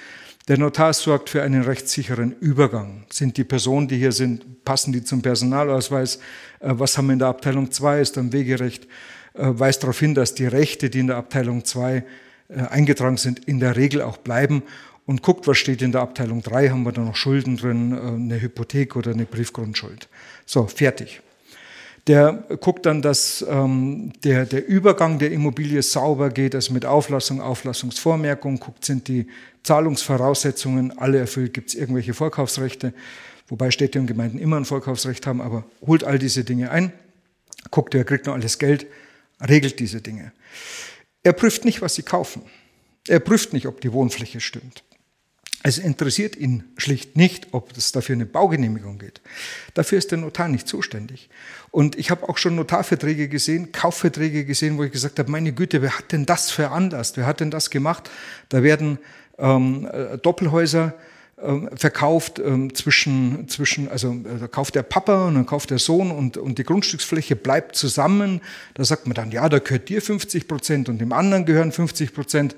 der Notar sorgt für einen rechtssicheren Übergang. Sind die Personen, die hier sind, passen die zum Personalausweis? Äh, was haben wir in der Abteilung 2? Ist dann Wegerecht? Äh, weist darauf hin, dass die Rechte, die in der Abteilung 2 äh, eingetragen sind, in der Regel auch bleiben und guckt, was steht in der Abteilung 3, haben wir da noch Schulden drin, eine Hypothek oder eine Briefgrundschuld. So, fertig. Der guckt dann, dass ähm, der, der Übergang der Immobilie sauber geht, also mit Auflassung, Auflassungsvormerkung, guckt, sind die Zahlungsvoraussetzungen alle erfüllt, gibt es irgendwelche Vorkaufsrechte, wobei Städte und Gemeinden immer ein Vorkaufsrecht haben, aber holt all diese Dinge ein, guckt, wer kriegt noch alles Geld, regelt diese Dinge. Er prüft nicht, was sie kaufen. Er prüft nicht, ob die Wohnfläche stimmt. Es interessiert ihn schlicht nicht, ob es dafür eine Baugenehmigung geht. Dafür ist der Notar nicht zuständig. Und ich habe auch schon Notarverträge gesehen, Kaufverträge gesehen, wo ich gesagt habe, meine Güte, wer hat denn das veranlasst? Wer hat denn das gemacht? Da werden ähm, äh, Doppelhäuser ähm, verkauft ähm, zwischen, zwischen, also äh, da kauft der Papa und dann kauft der Sohn und, und die Grundstücksfläche bleibt zusammen. Da sagt man dann, ja, da gehört dir 50 Prozent und dem anderen gehören 50 Prozent.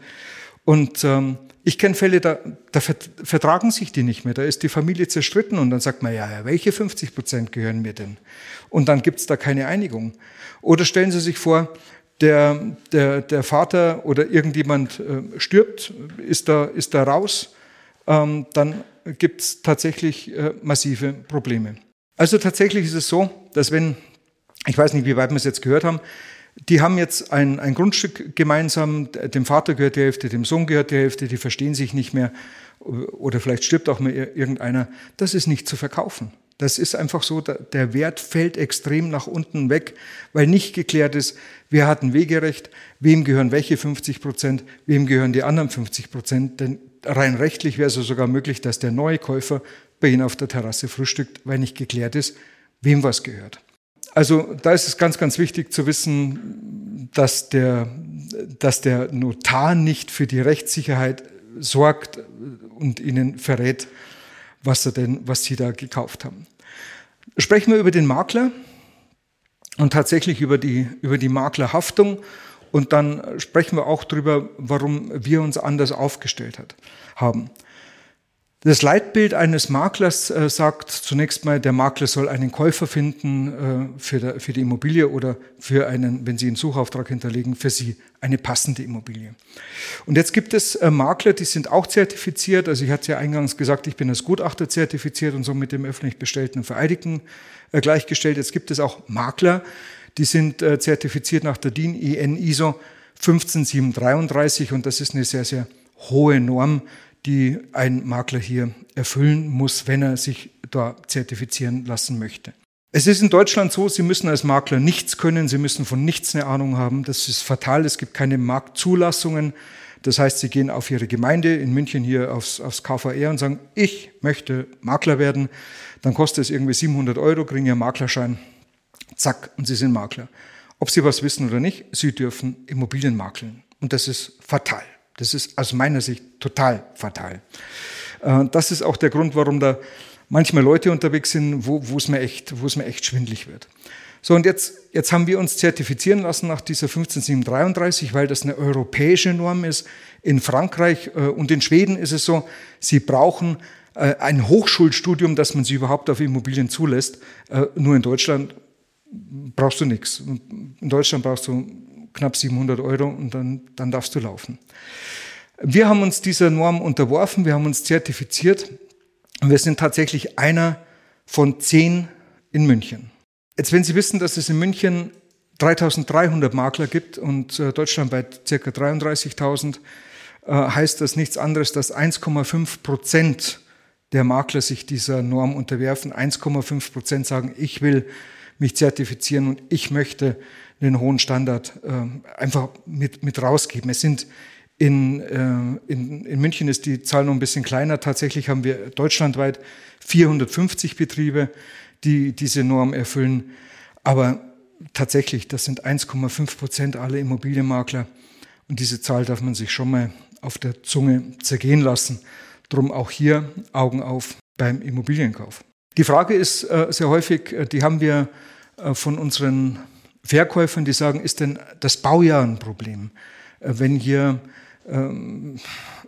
Und ähm, ich kenne Fälle, da, da vertragen sich die nicht mehr. Da ist die Familie zerstritten und dann sagt man, ja, welche 50 Prozent gehören mir denn? Und dann gibt es da keine Einigung. Oder stellen Sie sich vor, der, der, der Vater oder irgendjemand äh, stirbt, ist da, ist da raus, ähm, dann gibt es tatsächlich äh, massive Probleme. Also tatsächlich ist es so, dass wenn, ich weiß nicht, wie weit wir es jetzt gehört haben, die haben jetzt ein, ein Grundstück gemeinsam, dem Vater gehört die Hälfte, dem Sohn gehört die Hälfte, die verstehen sich nicht mehr oder vielleicht stirbt auch mal irgendeiner. Das ist nicht zu verkaufen. Das ist einfach so, der Wert fällt extrem nach unten weg, weil nicht geklärt ist, wer hat ein Wegerecht, wem gehören welche 50 Prozent, wem gehören die anderen 50 Prozent. Denn rein rechtlich wäre es sogar möglich, dass der neue Käufer bei Ihnen auf der Terrasse frühstückt, weil nicht geklärt ist, wem was gehört. Also da ist es ganz, ganz wichtig zu wissen, dass der, dass der Notar nicht für die Rechtssicherheit sorgt und ihnen verrät, was, er denn, was sie da gekauft haben. Sprechen wir über den Makler und tatsächlich über die, über die Maklerhaftung und dann sprechen wir auch darüber, warum wir uns anders aufgestellt hat, haben. Das Leitbild eines Maklers äh, sagt zunächst mal, der Makler soll einen Käufer finden äh, für, der, für, die Immobilie oder für einen, wenn Sie einen Suchauftrag hinterlegen, für Sie eine passende Immobilie. Und jetzt gibt es äh, Makler, die sind auch zertifiziert. Also ich hatte ja eingangs gesagt, ich bin als Gutachter zertifiziert und so mit dem öffentlich bestellten und Vereidigten äh, gleichgestellt. Jetzt gibt es auch Makler, die sind äh, zertifiziert nach der DIN IN ISO 15733 und das ist eine sehr, sehr hohe Norm die ein Makler hier erfüllen muss, wenn er sich da zertifizieren lassen möchte. Es ist in Deutschland so, Sie müssen als Makler nichts können, Sie müssen von nichts eine Ahnung haben. Das ist fatal, es gibt keine Marktzulassungen. Das heißt, Sie gehen auf Ihre Gemeinde in München hier aufs, aufs KVR und sagen, ich möchte Makler werden. Dann kostet es irgendwie 700 Euro, kriegen Ihren Maklerschein, zack, und Sie sind Makler. Ob Sie was wissen oder nicht, Sie dürfen Immobilien makeln. Und das ist fatal. Das ist aus meiner Sicht total fatal. Äh, das ist auch der Grund, warum da manchmal Leute unterwegs sind, wo, es, mir echt, wo es mir echt schwindlig wird. So, und jetzt, jetzt haben wir uns zertifizieren lassen nach dieser 15733, weil das eine europäische Norm ist. In Frankreich äh, und in Schweden ist es so, sie brauchen äh, ein Hochschulstudium, dass man sie überhaupt auf Immobilien zulässt. Nur in Deutschland brauchst du nichts. In Deutschland brauchst du knapp 700 Euro und dann, dann darfst du laufen. Wir haben uns dieser Norm unterworfen, wir haben uns zertifiziert und wir sind tatsächlich einer von zehn in München. Jetzt, wenn Sie wissen, dass es in München 3300 Makler gibt und äh, deutschlandweit circa 33.000, äh, heißt das nichts anderes, dass 1,5 Prozent der Makler sich dieser Norm unterwerfen. 1,5 Prozent sagen, ich will mich zertifizieren und ich möchte einen hohen Standard äh, einfach mit, mit rausgeben. Es sind in, äh, in, in München ist die Zahl noch ein bisschen kleiner. Tatsächlich haben wir deutschlandweit 450 Betriebe, die diese Norm erfüllen. Aber tatsächlich, das sind 1,5 Prozent aller Immobilienmakler. Und diese Zahl darf man sich schon mal auf der Zunge zergehen lassen. Drum auch hier Augen auf beim Immobilienkauf. Die Frage ist äh, sehr häufig, äh, die haben wir äh, von unseren Verkäufern, die sagen, ist denn das Baujahr ein Problem? Äh, wenn hier ähm,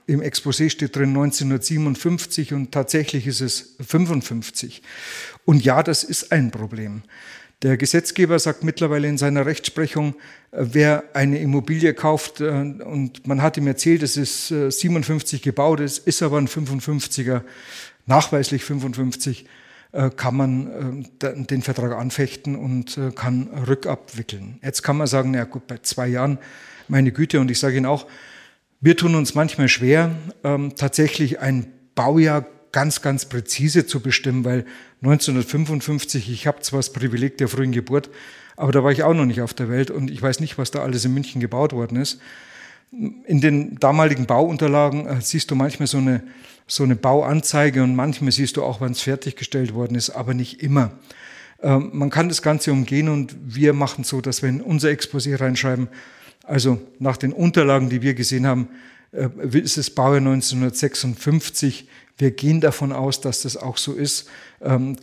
im Exposé steht drin 1957 und tatsächlich ist es 55. Und ja, das ist ein Problem. Der Gesetzgeber sagt mittlerweile in seiner Rechtsprechung, äh, wer eine Immobilie kauft äh, und man hat ihm erzählt, es ist 57 gebaut, es ist aber ein 55er, nachweislich 55, kann man den Vertrag anfechten und kann rückabwickeln. Jetzt kann man sagen, na gut, bei zwei Jahren, meine Güte, und ich sage Ihnen auch, wir tun uns manchmal schwer, ähm, tatsächlich ein Baujahr ganz, ganz präzise zu bestimmen, weil 1955, ich habe zwar das Privileg der frühen Geburt, aber da war ich auch noch nicht auf der Welt und ich weiß nicht, was da alles in München gebaut worden ist. In den damaligen Bauunterlagen äh, siehst du manchmal so eine, so eine Bauanzeige und manchmal siehst du auch, wann es fertiggestellt worden ist, aber nicht immer. Ähm, man kann das Ganze umgehen und wir machen so, dass wir in unser Exposé reinschreiben, also nach den Unterlagen, die wir gesehen haben, äh, ist es Baujahr 1956. Wir gehen davon aus, dass das auch so ist, ähm,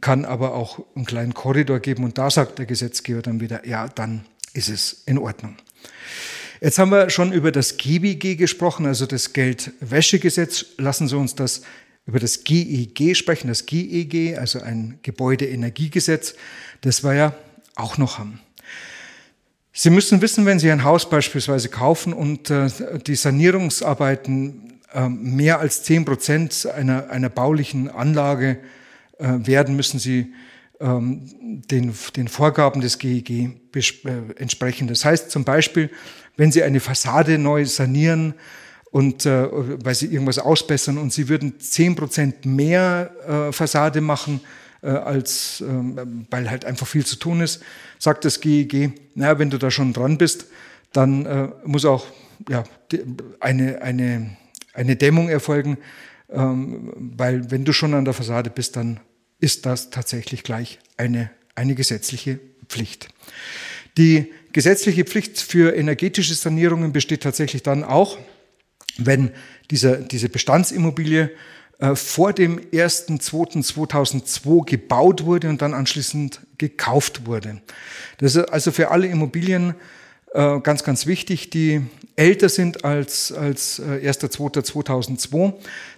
kann aber auch einen kleinen Korridor geben und da sagt der Gesetzgeber dann wieder, ja, dann ist es in Ordnung. Jetzt haben wir schon über das GBG gesprochen, also das Geldwäschegesetz. Lassen Sie uns das über das GEG sprechen, das GEG, also ein Gebäudeenergiegesetz, das wir ja auch noch haben. Sie müssen wissen, wenn Sie ein Haus beispielsweise kaufen und äh, die Sanierungsarbeiten äh, mehr als zehn Prozent einer, einer baulichen Anlage äh, werden, müssen Sie ähm, den, den Vorgaben des GEG äh, entsprechen. Das heißt zum Beispiel, wenn Sie eine Fassade neu sanieren und äh, weil Sie irgendwas ausbessern und Sie würden zehn Prozent mehr äh, Fassade machen, äh, als, ähm, weil halt einfach viel zu tun ist, sagt das GEG, naja, wenn du da schon dran bist, dann äh, muss auch ja, eine, eine, eine Dämmung erfolgen, ähm, weil wenn du schon an der Fassade bist, dann ist das tatsächlich gleich eine, eine gesetzliche Pflicht. Die gesetzliche Pflicht für energetische Sanierungen besteht tatsächlich dann auch, wenn dieser, diese Bestandsimmobilie äh, vor dem 1.2.2002 gebaut wurde und dann anschließend gekauft wurde. Das ist also für alle Immobilien äh, ganz, ganz wichtig, die älter sind als, als 1.2.2002, äh,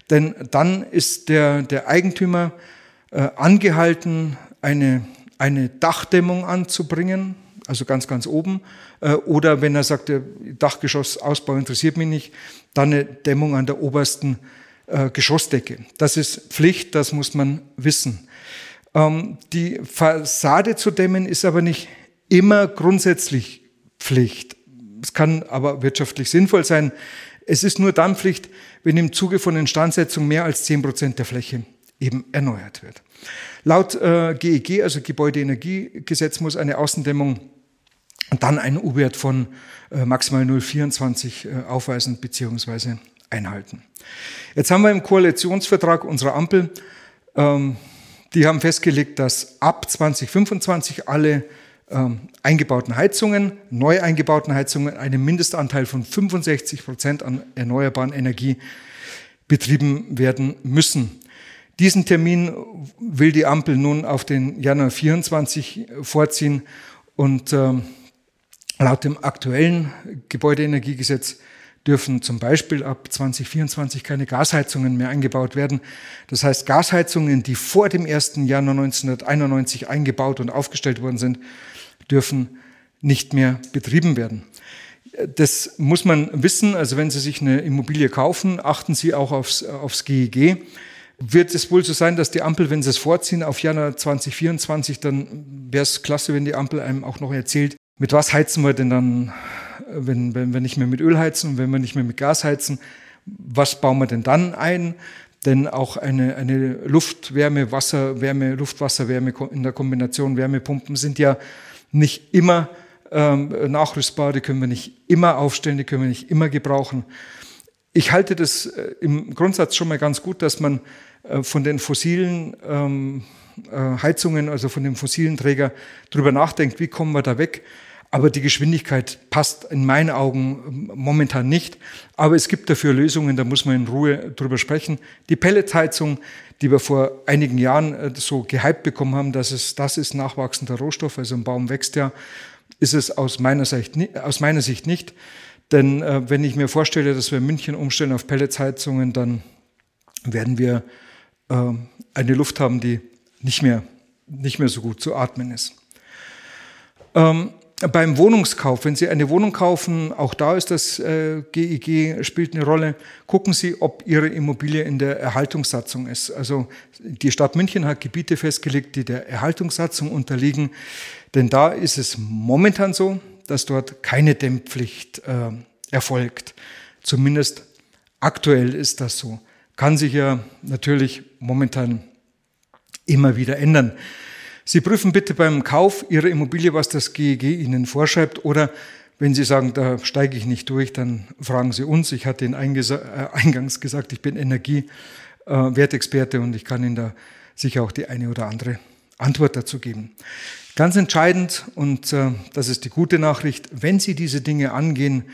denn dann ist der, der Eigentümer angehalten, eine, eine Dachdämmung anzubringen, also ganz, ganz oben. Oder wenn er sagt, Dachgeschossausbau interessiert mich nicht, dann eine Dämmung an der obersten äh, Geschossdecke. Das ist Pflicht, das muss man wissen. Ähm, die Fassade zu dämmen ist aber nicht immer grundsätzlich Pflicht. Es kann aber wirtschaftlich sinnvoll sein. Es ist nur dann Pflicht, wenn im Zuge von Instandsetzung mehr als 10 Prozent der Fläche eben erneuert wird. Laut äh, GEG, also Gebäudeenergiegesetz, muss eine Außendämmung dann einen U-Wert von äh, maximal 0,24 äh, aufweisen bzw einhalten. Jetzt haben wir im Koalitionsvertrag unserer Ampel, ähm, die haben festgelegt, dass ab 2025 alle ähm, eingebauten Heizungen, neu eingebauten Heizungen, einen Mindestanteil von 65 Prozent an erneuerbaren Energie betrieben werden müssen. Diesen Termin will die Ampel nun auf den Januar 24 vorziehen und ähm, laut dem aktuellen Gebäudeenergiegesetz dürfen zum Beispiel ab 2024 keine Gasheizungen mehr eingebaut werden. Das heißt, Gasheizungen, die vor dem 1. Januar 1991 eingebaut und aufgestellt worden sind, dürfen nicht mehr betrieben werden. Das muss man wissen. Also wenn Sie sich eine Immobilie kaufen, achten Sie auch aufs, aufs GEG. Wird es wohl so sein, dass die Ampel, wenn Sie es vorziehen auf Januar 2024, dann wäre es klasse, wenn die Ampel einem auch noch erzählt, mit was heizen wir denn dann wenn, wenn wir nicht mehr mit Öl heizen wenn wir nicht mehr mit Gas heizen, was bauen wir denn dann ein? Denn auch eine, eine Luftwärme, Wasserwärme, Luftwasserwärme in der Kombination Wärmepumpen sind ja nicht immer ähm, nachrüstbar, die können wir nicht immer aufstellen, die können wir nicht immer gebrauchen. Ich halte das äh, im Grundsatz schon mal ganz gut, dass man äh, von den fossilen ähm, äh, Heizungen, also von dem fossilen Träger, drüber nachdenkt, wie kommen wir da weg. Aber die Geschwindigkeit passt in meinen Augen momentan nicht. Aber es gibt dafür Lösungen, da muss man in Ruhe drüber sprechen. Die Pelletheizung, die wir vor einigen Jahren so gehypt bekommen haben, dass es, das ist nachwachsender Rohstoff, also ein Baum wächst ja, ist es aus meiner Sicht, aus meiner Sicht nicht. Denn äh, wenn ich mir vorstelle, dass wir München umstellen auf Pelletsheizungen, dann werden wir äh, eine Luft haben, die nicht mehr, nicht mehr so gut zu atmen ist. Ähm, beim Wohnungskauf, wenn Sie eine Wohnung kaufen, auch da ist das äh, GEG spielt eine Rolle. Gucken Sie, ob Ihre Immobilie in der Erhaltungssatzung ist. Also die Stadt München hat Gebiete festgelegt, die der Erhaltungssatzung unterliegen. Denn da ist es momentan so, dass dort keine Dämmpflicht äh, erfolgt. Zumindest aktuell ist das so. Kann sich ja natürlich momentan immer wieder ändern. Sie prüfen bitte beim Kauf Ihrer Immobilie, was das GEG Ihnen vorschreibt. Oder wenn Sie sagen, da steige ich nicht durch, dann fragen Sie uns. Ich hatte Ihnen äh, eingangs gesagt, ich bin Energiewertexperte und ich kann Ihnen da sicher auch die eine oder andere Antwort dazu geben. Ganz entscheidend, und äh, das ist die gute Nachricht, wenn Sie diese Dinge angehen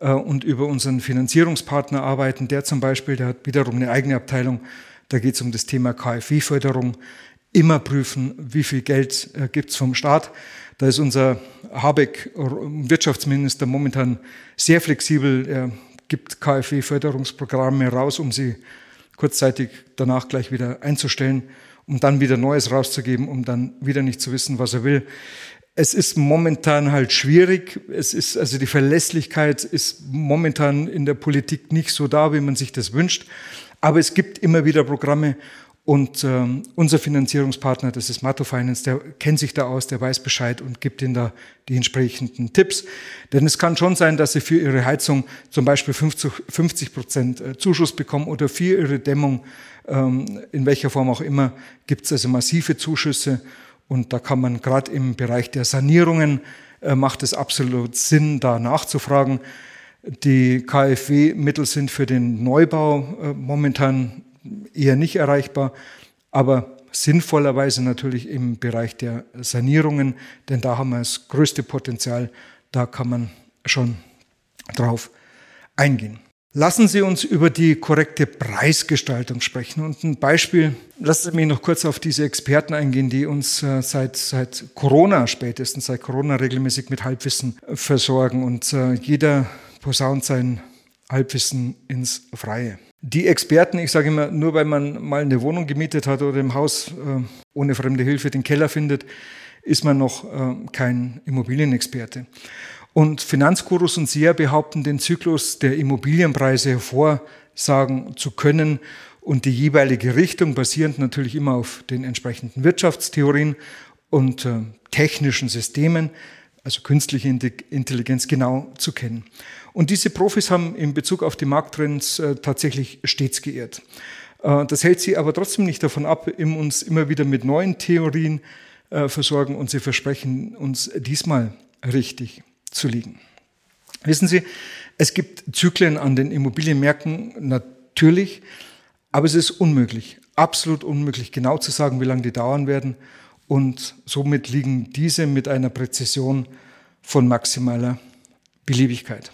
äh, und über unseren Finanzierungspartner arbeiten, der zum Beispiel, der hat wiederum eine eigene Abteilung, da geht es um das Thema KfW-Förderung, immer prüfen, wie viel Geld äh, gibt es vom Staat. Da ist unser Habeck, Wirtschaftsminister, momentan sehr flexibel. Er gibt KfW-Förderungsprogramme raus, um sie kurzzeitig danach gleich wieder einzustellen um dann wieder Neues rauszugeben, um dann wieder nicht zu wissen, was er will. Es ist momentan halt schwierig. Es ist, also die Verlässlichkeit ist momentan in der Politik nicht so da, wie man sich das wünscht. Aber es gibt immer wieder Programme und ähm, unser Finanzierungspartner, das ist Matto Finance, der kennt sich da aus, der weiß Bescheid und gibt ihnen da die entsprechenden Tipps. Denn es kann schon sein, dass sie für ihre Heizung zum Beispiel 50 Prozent äh, Zuschuss bekommen oder für ihre Dämmung ähm, in welcher Form auch immer, gibt es also massive Zuschüsse. Und da kann man gerade im Bereich der Sanierungen, äh, macht es absolut Sinn, da nachzufragen. Die KfW-Mittel sind für den Neubau äh, momentan eher nicht erreichbar, aber sinnvollerweise natürlich im Bereich der Sanierungen, denn da haben wir das größte Potenzial, da kann man schon drauf eingehen. Lassen Sie uns über die korrekte Preisgestaltung sprechen. Und ein Beispiel, lassen Sie mich noch kurz auf diese Experten eingehen, die uns äh, seit, seit Corona, spätestens seit Corona regelmäßig mit Halbwissen versorgen. Und äh, jeder posaunt sein Halbwissen ins Freie. Die Experten, ich sage immer, nur weil man mal eine Wohnung gemietet hat oder im Haus äh, ohne fremde Hilfe den Keller findet, ist man noch kein Immobilienexperte. Und Finanzgurus und Seher behaupten, den Zyklus der Immobilienpreise hervorsagen zu können und die jeweilige Richtung basierend natürlich immer auf den entsprechenden Wirtschaftstheorien und äh, technischen Systemen, also künstliche Intelligenz genau zu kennen. Und diese Profis haben in Bezug auf die Markttrends äh, tatsächlich stets geehrt. Äh, das hält sie aber trotzdem nicht davon ab, uns immer wieder mit neuen Theorien äh, versorgen und sie versprechen uns diesmal richtig zu liegen. Wissen Sie, es gibt Zyklen an den Immobilienmärkten natürlich, aber es ist unmöglich, absolut unmöglich, genau zu sagen, wie lange die dauern werden. Und somit liegen diese mit einer Präzision von maximaler Beliebigkeit.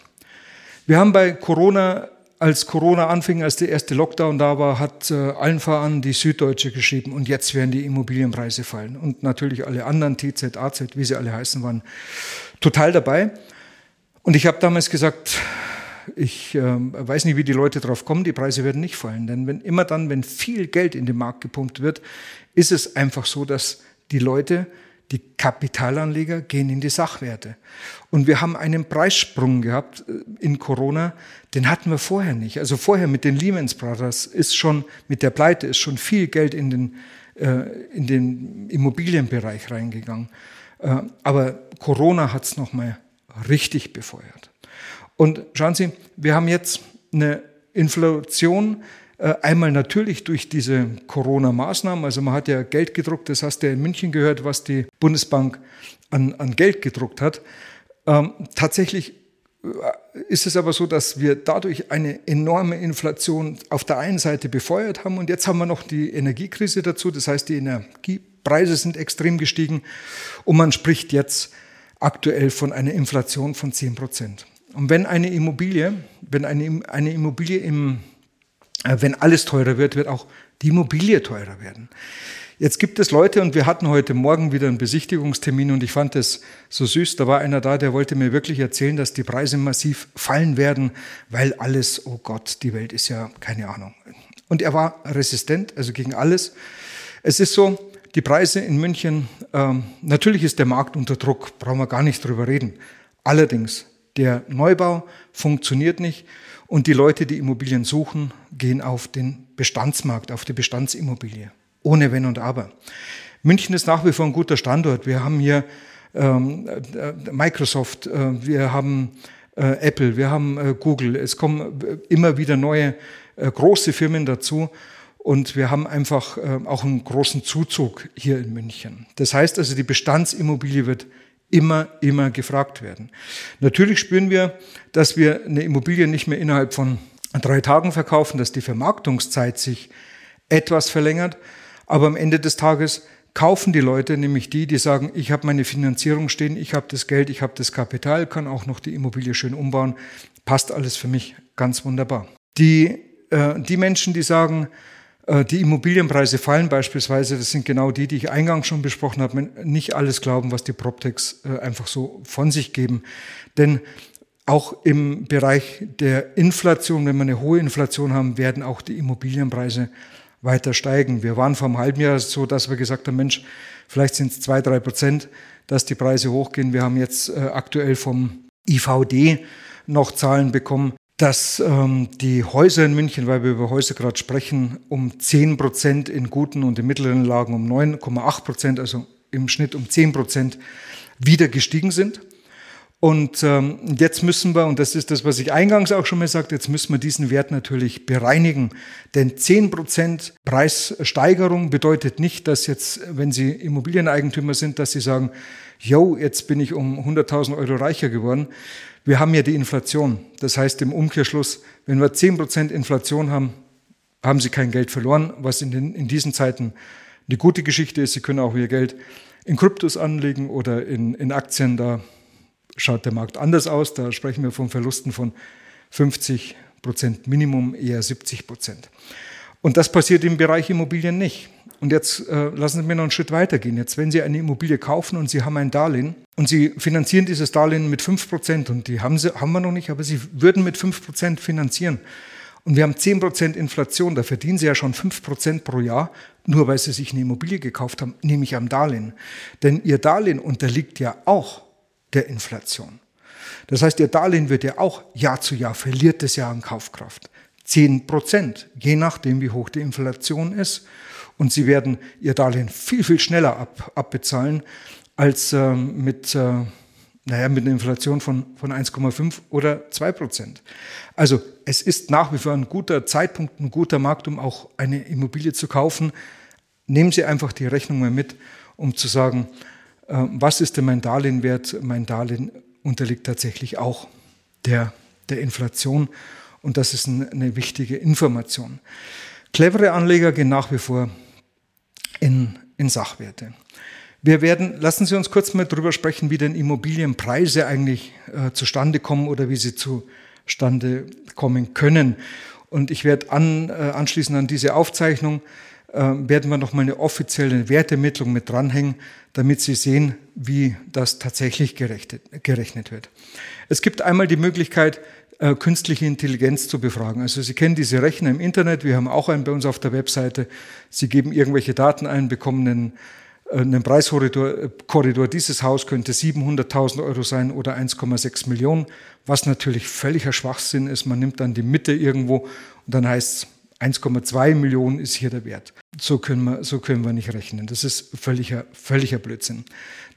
Wir haben bei Corona, als Corona anfing, als der erste Lockdown da war, hat äh, allen voran die Süddeutsche geschrieben und jetzt werden die Immobilienpreise fallen. Und natürlich alle anderen, TZ, AZ, wie sie alle heißen, waren total dabei. Und ich habe damals gesagt, ich äh, weiß nicht, wie die Leute drauf kommen, die Preise werden nicht fallen. Denn wenn immer dann, wenn viel Geld in den Markt gepumpt wird, ist es einfach so, dass die Leute, die Kapitalanleger gehen in die Sachwerte. Und wir haben einen Preissprung gehabt äh, in Corona, den hatten wir vorher nicht. Also vorher mit den Lehman Brothers ist schon, mit der Pleite ist schon viel Geld in den, äh, in den Immobilienbereich reingegangen. Äh, aber Corona hat es nochmal richtig befeuert. Und schauen Sie, wir haben jetzt eine Inflation, einmal natürlich durch diese Corona-Maßnahmen. Also man hat ja Geld gedruckt, das hast du ja in München gehört, was die Bundesbank an, an Geld gedruckt hat. Ähm, tatsächlich ist es aber so, dass wir dadurch eine enorme Inflation auf der einen Seite befeuert haben und jetzt haben wir noch die Energiekrise dazu. Das heißt, die Energiepreise sind extrem gestiegen und man spricht jetzt aktuell von einer Inflation von 10 Prozent. Und wenn eine Immobilie, wenn eine, eine Immobilie im, äh, wenn alles teurer wird, wird auch die Immobilie teurer werden. Jetzt gibt es Leute und wir hatten heute Morgen wieder einen Besichtigungstermin und ich fand es so süß. Da war einer da, der wollte mir wirklich erzählen, dass die Preise massiv fallen werden, weil alles, oh Gott, die Welt ist ja keine Ahnung. Und er war resistent, also gegen alles. Es ist so, die Preise in München, ähm, natürlich ist der Markt unter Druck, brauchen wir gar nicht drüber reden. Allerdings, der Neubau funktioniert nicht und die Leute, die Immobilien suchen, gehen auf den Bestandsmarkt, auf die Bestandsimmobilie ohne Wenn und Aber. München ist nach wie vor ein guter Standort. Wir haben hier ähm, äh, Microsoft, äh, wir haben äh, Apple, wir haben äh, Google. Es kommen äh, immer wieder neue äh, große Firmen dazu. Und wir haben einfach auch einen großen Zuzug hier in München. Das heißt also, die Bestandsimmobilie wird immer, immer gefragt werden. Natürlich spüren wir, dass wir eine Immobilie nicht mehr innerhalb von drei Tagen verkaufen, dass die Vermarktungszeit sich etwas verlängert. Aber am Ende des Tages kaufen die Leute, nämlich die, die sagen, ich habe meine Finanzierung stehen, ich habe das Geld, ich habe das Kapital, kann auch noch die Immobilie schön umbauen, passt alles für mich ganz wunderbar. Die, äh, die Menschen, die sagen, die Immobilienpreise fallen beispielsweise, das sind genau die, die ich eingangs schon besprochen habe, nicht alles glauben, was die PropTechs äh, einfach so von sich geben. Denn auch im Bereich der Inflation, wenn wir eine hohe Inflation haben, werden auch die Immobilienpreise weiter steigen. Wir waren vor einem halben Jahr so, dass wir gesagt haben, Mensch, vielleicht sind es zwei, drei Prozent, dass die Preise hochgehen. Wir haben jetzt äh, aktuell vom IVD noch Zahlen bekommen, dass ähm, die Häuser in München, weil wir über Häuser gerade sprechen, um 10 Prozent in guten und in mittleren Lagen um 9,8 Prozent, also im Schnitt um 10 Prozent wieder gestiegen sind. Und ähm, jetzt müssen wir, und das ist das, was ich eingangs auch schon mal sagte, jetzt müssen wir diesen Wert natürlich bereinigen. Denn 10% Preissteigerung bedeutet nicht, dass jetzt, wenn Sie Immobilieneigentümer sind, dass Sie sagen, yo, jetzt bin ich um 100.000 Euro reicher geworden. Wir haben ja die Inflation. Das heißt im Umkehrschluss, wenn wir 10% Inflation haben, haben Sie kein Geld verloren, was in, den, in diesen Zeiten eine gute Geschichte ist. Sie können auch Ihr Geld in Kryptos anlegen oder in, in Aktien da schaut der Markt anders aus. Da sprechen wir von Verlusten von 50 Prozent Minimum, eher 70 Prozent. Und das passiert im Bereich Immobilien nicht. Und jetzt äh, lassen Sie mir noch einen Schritt weitergehen. Jetzt, wenn Sie eine Immobilie kaufen und Sie haben ein Darlehen und Sie finanzieren dieses Darlehen mit 5 Prozent und die haben, Sie, haben wir noch nicht, aber Sie würden mit 5 Prozent finanzieren. Und wir haben 10 Prozent Inflation, da verdienen Sie ja schon 5 Prozent pro Jahr, nur weil Sie sich eine Immobilie gekauft haben, nämlich am Darlehen. Denn Ihr Darlehen unterliegt ja auch der Inflation. Das heißt, Ihr Darlehen wird ja auch Jahr zu Jahr verliert es ja an Kaufkraft. Zehn Prozent, je nachdem, wie hoch die Inflation ist. Und Sie werden Ihr Darlehen viel, viel schneller ab, abbezahlen als äh, mit, äh, naja, mit einer Inflation von, von 1,5 oder 2 Prozent. Also es ist nach wie vor ein guter Zeitpunkt, ein guter Markt, um auch eine Immobilie zu kaufen. Nehmen Sie einfach die Rechnung mal mit, um zu sagen, äh, was ist denn mein Darlehen wert? Mein Darlehen unterliegt tatsächlich auch der, der Inflation und das ist eine wichtige Information. Clevere Anleger gehen nach wie vor in, in Sachwerte. Wir werden, lassen Sie uns kurz mal darüber sprechen, wie denn Immobilienpreise eigentlich äh, zustande kommen oder wie sie zustande kommen können. Und ich werde an, äh, anschließend an diese Aufzeichnung äh, werden wir noch mal eine offizielle Wertermittlung mit dranhängen, damit Sie sehen, wie das tatsächlich gerechnet wird. Es gibt einmal die Möglichkeit, äh, künstliche Intelligenz zu befragen. Also Sie kennen diese Rechner im Internet, wir haben auch einen bei uns auf der Webseite. Sie geben irgendwelche Daten ein, bekommen einen, äh, einen Preiskorridor. Dieses Haus könnte 700.000 Euro sein oder 1,6 Millionen, was natürlich völliger Schwachsinn ist. Man nimmt dann die Mitte irgendwo und dann heißt es, 1,2 Millionen ist hier der Wert. So können wir, so können wir nicht rechnen. Das ist völliger, völliger Blödsinn.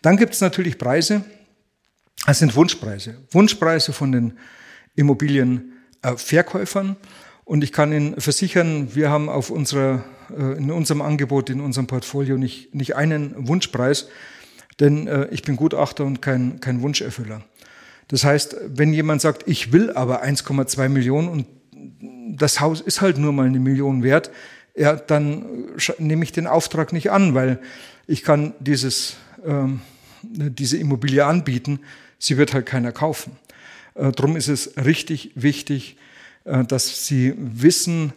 Dann gibt es natürlich Preise. Das sind Wunschpreise. Wunschpreise von den Immobilienverkäufern. Und ich kann Ihnen versichern, wir haben auf unserer, äh, in unserem Angebot, in unserem Portfolio nicht, nicht einen Wunschpreis, denn äh, ich bin Gutachter und kein, kein Wunscherfüller. Das heißt, wenn jemand sagt, ich will aber 1,2 Millionen und das Haus ist halt nur mal eine Million wert, ja, dann nehme ich den Auftrag nicht an, weil ich kann dieses, ähm, diese Immobilie anbieten, sie wird halt keiner kaufen. Äh, Darum ist es richtig wichtig, äh, dass Sie wissen,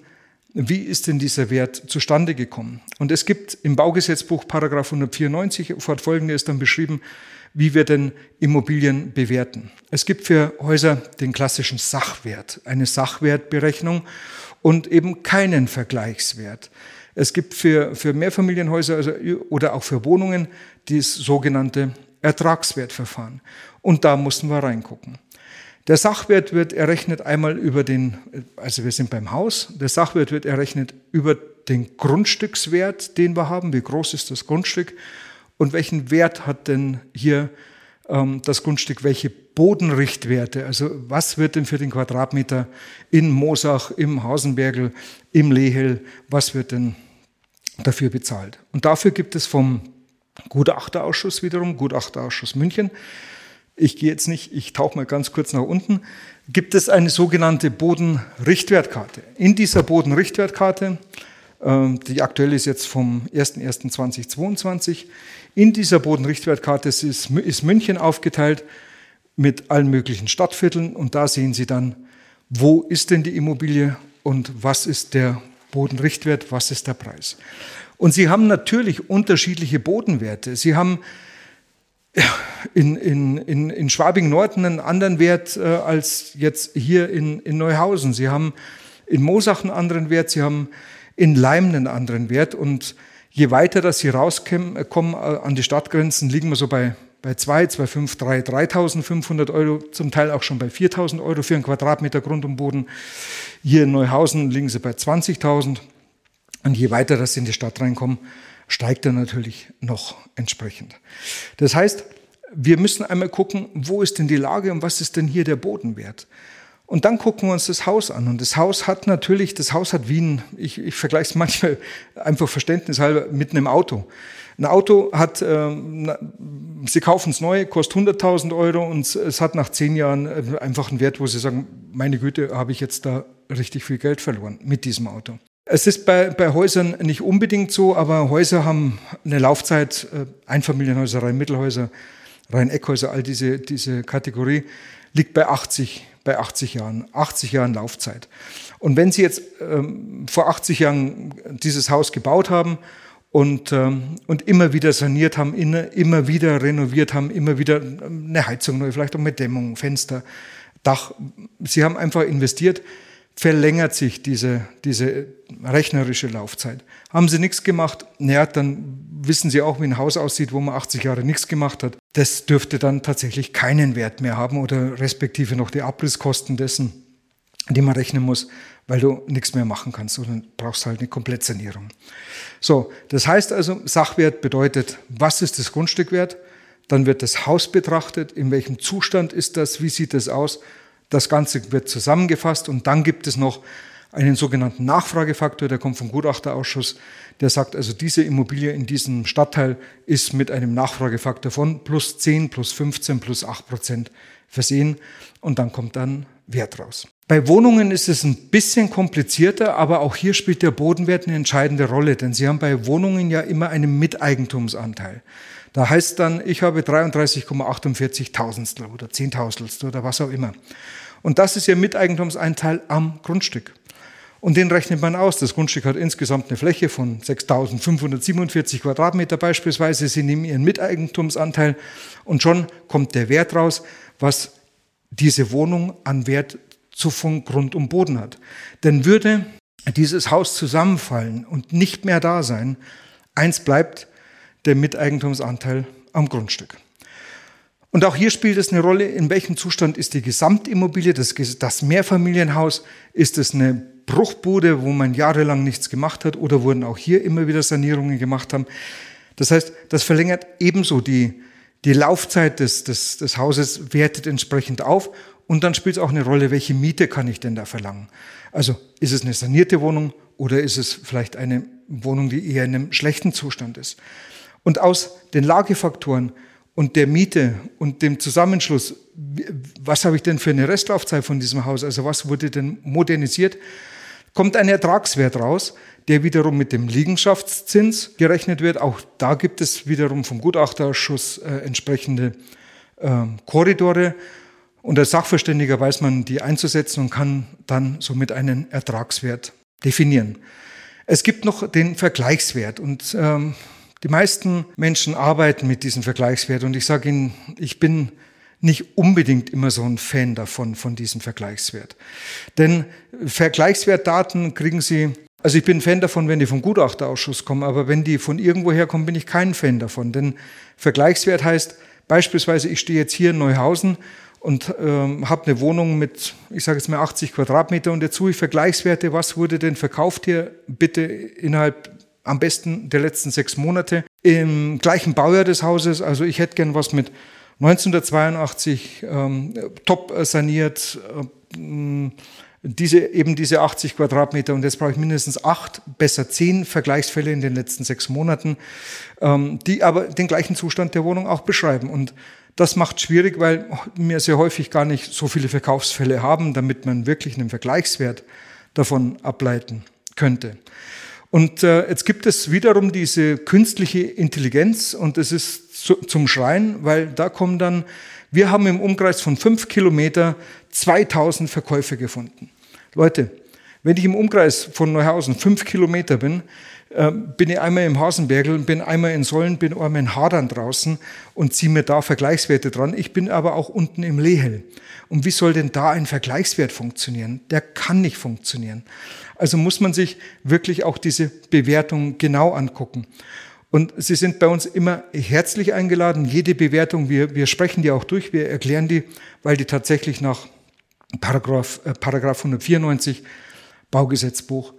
wie ist denn dieser Wert zustande gekommen? Und es gibt im Baugesetzbuch Paragraph 194 fortfolgende ist dann beschrieben, wie wir denn Immobilien bewerten. Es gibt für Häuser den klassischen Sachwert, eine Sachwertberechnung und eben keinen Vergleichswert. Es gibt für, für Mehrfamilienhäuser also, oder auch für Wohnungen das sogenannte Ertragswertverfahren. Und da mussten wir reingucken. Der Sachwert wird errechnet einmal über den, also wir sind beim Haus, der Sachwert wird errechnet über den Grundstückswert, den wir haben, wie groß ist das Grundstück? Und welchen Wert hat denn hier ähm, das Grundstück, welche Bodenrichtwerte, also was wird denn für den Quadratmeter in Mosach, im Hausenbergel, im Lehel, was wird denn dafür bezahlt? Und dafür gibt es vom Gutachterausschuss wiederum, Gutachterausschuss München, ich gehe jetzt nicht, ich tauche mal ganz kurz nach unten, gibt es eine sogenannte Bodenrichtwertkarte. In dieser Bodenrichtwertkarte, äh, die aktuell ist jetzt vom 01.01.2022, in dieser Bodenrichtwertkarte ist München aufgeteilt mit allen möglichen Stadtvierteln und da sehen Sie dann, wo ist denn die Immobilie und was ist der Bodenrichtwert, was ist der Preis. Und Sie haben natürlich unterschiedliche Bodenwerte. Sie haben in, in, in, in Schwabing-Nord einen anderen Wert äh, als jetzt hier in, in Neuhausen. Sie haben in Mosach einen anderen Wert, sie haben in Leim einen anderen Wert. Und je weiter dass sie rauskommen äh, äh, an die Stadtgrenzen, liegen wir so bei, bei 2, 2, 5, 3, 3.500 Euro, zum Teil auch schon bei 4.000 Euro für einen Quadratmeter Grund und Boden. Hier in Neuhausen liegen sie bei 20.000. Und je weiter dass sie in die Stadt reinkommen, steigt er natürlich noch entsprechend. Das heißt, wir müssen einmal gucken, wo ist denn die Lage und was ist denn hier der Bodenwert? Und dann gucken wir uns das Haus an. Und das Haus hat natürlich, das Haus hat Wien, ich, ich vergleiche es manchmal einfach verständnishalber mit einem Auto. Ein Auto hat, äh, Sie kaufen es neu, kostet 100.000 Euro und es hat nach zehn Jahren äh, einfach einen Wert, wo Sie sagen, meine Güte, habe ich jetzt da richtig viel Geld verloren mit diesem Auto. Es ist bei, bei Häusern nicht unbedingt so, aber Häuser haben eine Laufzeit, äh, Einfamilienhäuser, Reihenmittelhäuser, Reiheneckhäuser, all diese, diese Kategorie, liegt bei 80, bei 80 Jahren, 80 Jahren Laufzeit. Und wenn Sie jetzt ähm, vor 80 Jahren dieses Haus gebaut haben und, ähm, und immer wieder saniert haben, immer wieder renoviert haben, immer wieder ähm, eine Heizung neu, vielleicht auch mit Dämmung, Fenster, Dach, Sie haben einfach investiert, verlängert sich diese, diese rechnerische Laufzeit. Haben Sie nichts gemacht, naja, dann wissen Sie auch, wie ein Haus aussieht, wo man 80 Jahre nichts gemacht hat. Das dürfte dann tatsächlich keinen Wert mehr haben oder respektive noch die Abrisskosten dessen, die man rechnen muss, weil du nichts mehr machen kannst und dann brauchst halt eine Komplettsanierung. So, das heißt also, Sachwert bedeutet, was ist das Grundstück wert? Dann wird das Haus betrachtet, in welchem Zustand ist das, wie sieht das aus das Ganze wird zusammengefasst und dann gibt es noch einen sogenannten Nachfragefaktor, der kommt vom Gutachterausschuss, der sagt also, diese Immobilie in diesem Stadtteil ist mit einem Nachfragefaktor von plus 10, plus 15, plus 8 Prozent versehen und dann kommt dann Wert raus. Bei Wohnungen ist es ein bisschen komplizierter, aber auch hier spielt der Bodenwert eine entscheidende Rolle, denn Sie haben bei Wohnungen ja immer einen Miteigentumsanteil. Da heißt dann, ich habe 33,48 Tausendstel oder Zehntausendstel oder was auch immer. Und das ist Ihr Miteigentumsanteil am Grundstück. Und den rechnet man aus. Das Grundstück hat insgesamt eine Fläche von 6.547 Quadratmeter beispielsweise. Sie nehmen Ihren Miteigentumsanteil und schon kommt der Wert raus, was diese Wohnung an Wert zu von Grund und Boden hat. Denn würde dieses Haus zusammenfallen und nicht mehr da sein, eins bleibt, der Miteigentumsanteil am Grundstück. Und auch hier spielt es eine Rolle, in welchem Zustand ist die Gesamtimmobilie, das, das Mehrfamilienhaus, ist es eine Bruchbude, wo man jahrelang nichts gemacht hat oder wurden auch hier immer wieder Sanierungen gemacht haben. Das heißt, das verlängert ebenso die, die Laufzeit des, des, des Hauses, wertet entsprechend auf und dann spielt es auch eine Rolle, welche Miete kann ich denn da verlangen. Also ist es eine sanierte Wohnung oder ist es vielleicht eine Wohnung, die eher in einem schlechten Zustand ist. Und aus den Lagefaktoren und der Miete und dem Zusammenschluss, was habe ich denn für eine Restlaufzeit von diesem Haus, also was wurde denn modernisiert, kommt ein Ertragswert raus, der wiederum mit dem Liegenschaftszins gerechnet wird. Auch da gibt es wiederum vom Gutachterausschuss äh, entsprechende äh, Korridore. Und als Sachverständiger weiß man die einzusetzen und kann dann somit einen Ertragswert definieren. Es gibt noch den Vergleichswert und ähm, die meisten Menschen arbeiten mit diesem Vergleichswert und ich sage Ihnen, ich bin nicht unbedingt immer so ein Fan davon, von diesem Vergleichswert. Denn Vergleichswertdaten kriegen Sie, also ich bin Fan davon, wenn die vom Gutachterausschuss kommen, aber wenn die von irgendwoher kommen, bin ich kein Fan davon. Denn Vergleichswert heißt beispielsweise, ich stehe jetzt hier in Neuhausen und ähm, habe eine Wohnung mit, ich sage jetzt mal 80 Quadratmeter und dazu ich Vergleichswerte, was wurde denn verkauft hier bitte innerhalb am besten der letzten sechs Monate im gleichen Baujahr des Hauses. Also ich hätte gern was mit 1982 ähm, top saniert, äh, diese, eben diese 80 Quadratmeter und jetzt brauche ich mindestens acht, besser zehn Vergleichsfälle in den letzten sechs Monaten, ähm, die aber den gleichen Zustand der Wohnung auch beschreiben. Und das macht schwierig, weil wir sehr häufig gar nicht so viele Verkaufsfälle haben, damit man wirklich einen Vergleichswert davon ableiten könnte. Und äh, jetzt gibt es wiederum diese künstliche Intelligenz und es ist zu, zum Schreien, weil da kommen dann, wir haben im Umkreis von fünf Kilometer 2000 Verkäufe gefunden. Leute, wenn ich im Umkreis von Neuhausen fünf Kilometer bin, äh, bin ich einmal im Hasenbergel, bin einmal in Sollen, bin einmal in Hadern draußen und ziehe mir da Vergleichswerte dran. Ich bin aber auch unten im Lehel. Und wie soll denn da ein Vergleichswert funktionieren? Der kann nicht funktionieren. Also muss man sich wirklich auch diese Bewertung genau angucken. Und Sie sind bei uns immer herzlich eingeladen. Jede Bewertung, wir, wir sprechen die auch durch, wir erklären die, weil die tatsächlich nach Paragraph, äh, Paragraph 194 Baugesetzbuch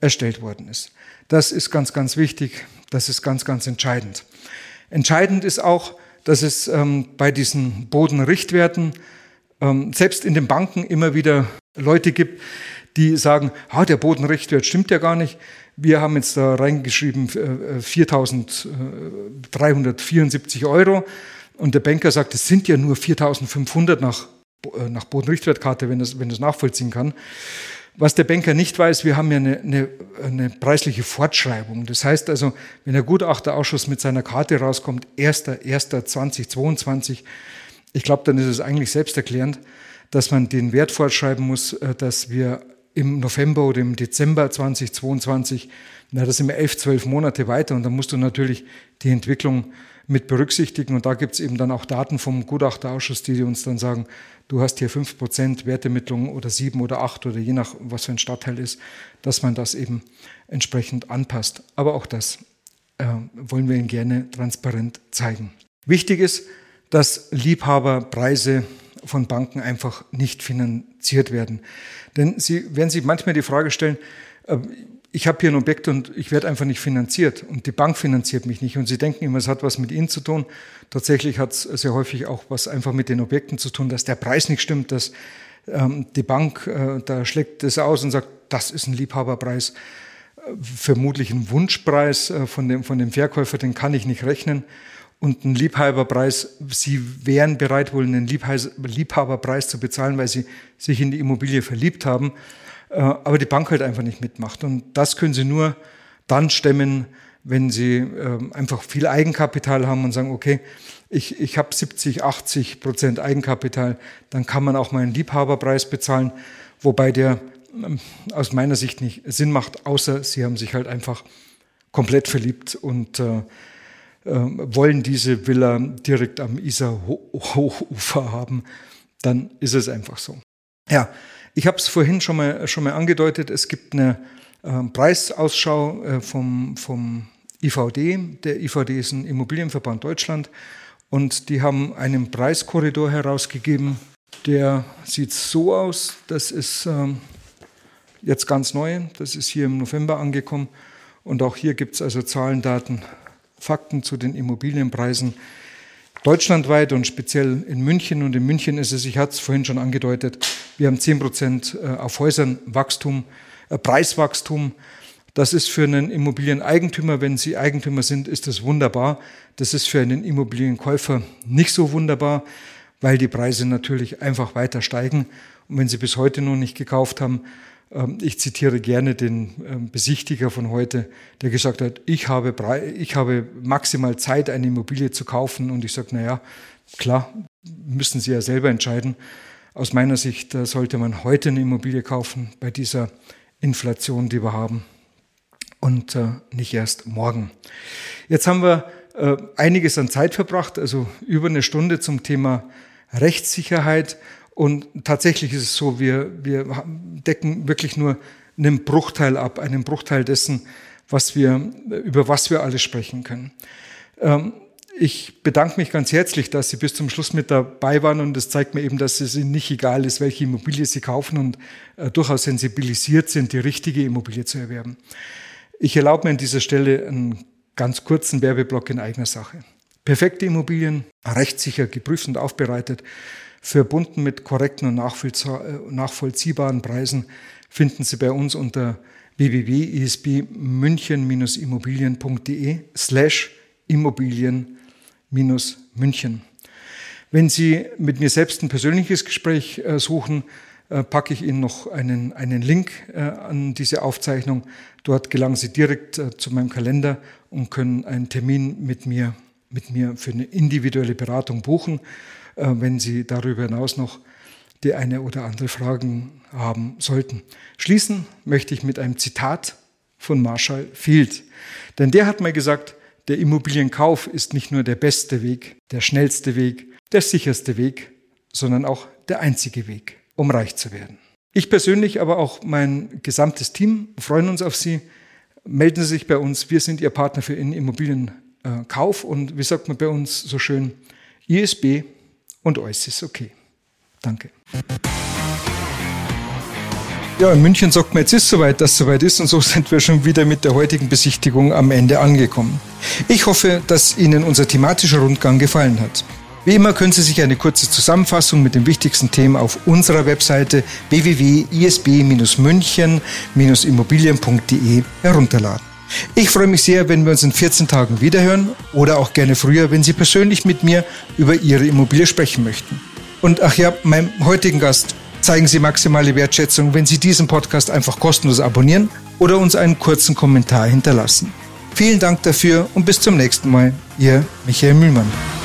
erstellt worden ist. Das ist ganz, ganz wichtig. Das ist ganz, ganz entscheidend. Entscheidend ist auch, dass es ähm, bei diesen Bodenrichtwerten ähm, selbst in den Banken immer wieder Leute gibt, die sagen, ah, der Bodenrichtwert stimmt ja gar nicht. Wir haben jetzt da reingeschrieben äh, 4.374 Euro und der Banker sagt, es sind ja nur 4.500 nach, äh, nach Bodenrichtwertkarte, wenn das, wenn das nachvollziehen kann. Was der Banker nicht weiß, wir haben ja eine, eine, eine preisliche Fortschreibung. Das heißt also, wenn der Gutachterausschuss mit seiner Karte rauskommt, 1.1.2022, ich glaube, dann ist es eigentlich selbsterklärend, dass man den Wert fortschreiben muss, äh, dass wir im November oder im Dezember 2022, na, das sind wir elf, zwölf Monate weiter und dann musst du natürlich die Entwicklung mit berücksichtigen. Und da gibt es eben dann auch Daten vom Gutachterausschuss, die uns dann sagen, du hast hier 5% Wertermittlung oder 7 oder 8 oder je nach, was für ein Stadtteil ist, dass man das eben entsprechend anpasst. Aber auch das äh, wollen wir Ihnen gerne transparent zeigen. Wichtig ist, dass Liebhaberpreise von Banken einfach nicht finanziert werden. Denn Sie werden sich manchmal die Frage stellen, äh, ich habe hier ein Objekt und ich werde einfach nicht finanziert und die Bank finanziert mich nicht. Und Sie denken immer, es hat was mit Ihnen zu tun. Tatsächlich hat es sehr häufig auch was einfach mit den Objekten zu tun, dass der Preis nicht stimmt, dass ähm, die Bank äh, da schlägt es aus und sagt, das ist ein Liebhaberpreis, äh, vermutlich ein Wunschpreis äh, von, dem, von dem Verkäufer, den kann ich nicht rechnen. Und ein Liebhaberpreis, Sie wären bereit, wohl einen Liebhaberpreis zu bezahlen, weil Sie sich in die Immobilie verliebt haben. Äh, aber die Bank halt einfach nicht mitmacht. Und das können sie nur dann stemmen, wenn sie ähm, einfach viel Eigenkapital haben und sagen, okay, ich, ich habe 70, 80 Prozent Eigenkapital, dann kann man auch mal einen Liebhaberpreis bezahlen, wobei der ähm, aus meiner Sicht nicht Sinn macht, außer sie haben sich halt einfach komplett verliebt und äh, äh, wollen diese Villa direkt am Isar-Hochufer haben, dann ist es einfach so. Ja, ich habe es vorhin schon mal, schon mal angedeutet, es gibt eine äh, Preisausschau äh, vom, vom IVD. Der IVD ist ein Immobilienverband Deutschland und die haben einen Preiskorridor herausgegeben. Der sieht so aus, das ist ähm, jetzt ganz neu, das ist hier im November angekommen und auch hier gibt es also Zahlen, Daten, Fakten zu den Immobilienpreisen deutschlandweit und speziell in München. Und in München ist es, ich hatte es vorhin schon angedeutet, wir haben 10 Prozent äh, auf Häusern Wachstum, äh, Preiswachstum. Das ist für einen Immobilieneigentümer, wenn Sie Eigentümer sind, ist das wunderbar. Das ist für einen Immobilienkäufer nicht so wunderbar, weil die Preise natürlich einfach weiter steigen. Und wenn Sie bis heute noch nicht gekauft haben, ich zitiere gerne den ähm, Besichtiger von heute, der gesagt hat, ich habe, ich habe maximal Zeit, eine Immobilie zu kaufen. Und ich sage, naja, klar, müssen Sie ja selber entscheiden. Aus meiner Sicht sollte man heute eine Immobilie kaufen bei dieser Inflation, die wir haben und äh, nicht erst morgen. Jetzt haben wir äh, einiges an Zeit verbracht, also über eine Stunde zum Thema Rechtssicherheit. Und tatsächlich ist es so, wir, wir decken wirklich nur einen Bruchteil ab, einen Bruchteil dessen, was wir, über was wir alles sprechen können. Ähm, ich bedanke mich ganz herzlich, dass Sie bis zum Schluss mit dabei waren und das zeigt mir eben, dass es Ihnen nicht egal ist, welche Immobilie Sie kaufen und äh, durchaus sensibilisiert sind, die richtige Immobilie zu erwerben. Ich erlaube mir an dieser Stelle einen ganz kurzen Werbeblock in eigener Sache. Perfekte Immobilien, rechtssicher geprüft und aufbereitet, verbunden mit korrekten und nachvollziehbaren Preisen, finden Sie bei uns unter www.isbmünchen-immobilien.de slash Immobilien-München. Wenn Sie mit mir selbst ein persönliches Gespräch äh, suchen, äh, packe ich Ihnen noch einen, einen Link äh, an diese Aufzeichnung. Dort gelangen Sie direkt äh, zu meinem Kalender und können einen Termin mit mir, mit mir für eine individuelle Beratung buchen, wenn Sie darüber hinaus noch die eine oder andere Fragen haben sollten. Schließen möchte ich mit einem Zitat von Marshall Field. Denn der hat mal gesagt, der Immobilienkauf ist nicht nur der beste Weg, der schnellste Weg, der sicherste Weg, sondern auch der einzige Weg um reich zu werden. Ich persönlich, aber auch mein gesamtes Team freuen uns auf Sie. Melden Sie sich bei uns. Wir sind Ihr Partner für Ihren Immobilienkauf und wie sagt man bei uns so schön, ISB und alles ist okay. Danke. Ja, in München sagt man, jetzt ist soweit, dass soweit ist und so sind wir schon wieder mit der heutigen Besichtigung am Ende angekommen. Ich hoffe, dass Ihnen unser thematischer Rundgang gefallen hat. Wie immer können Sie sich eine kurze Zusammenfassung mit den wichtigsten Themen auf unserer Webseite www.isb-münchen-immobilien.de herunterladen. Ich freue mich sehr, wenn wir uns in 14 Tagen wiederhören oder auch gerne früher, wenn Sie persönlich mit mir über Ihre Immobilie sprechen möchten. Und ach ja, meinem heutigen Gast zeigen Sie maximale Wertschätzung, wenn Sie diesen Podcast einfach kostenlos abonnieren oder uns einen kurzen Kommentar hinterlassen. Vielen Dank dafür und bis zum nächsten Mal. Ihr Michael Mühlmann.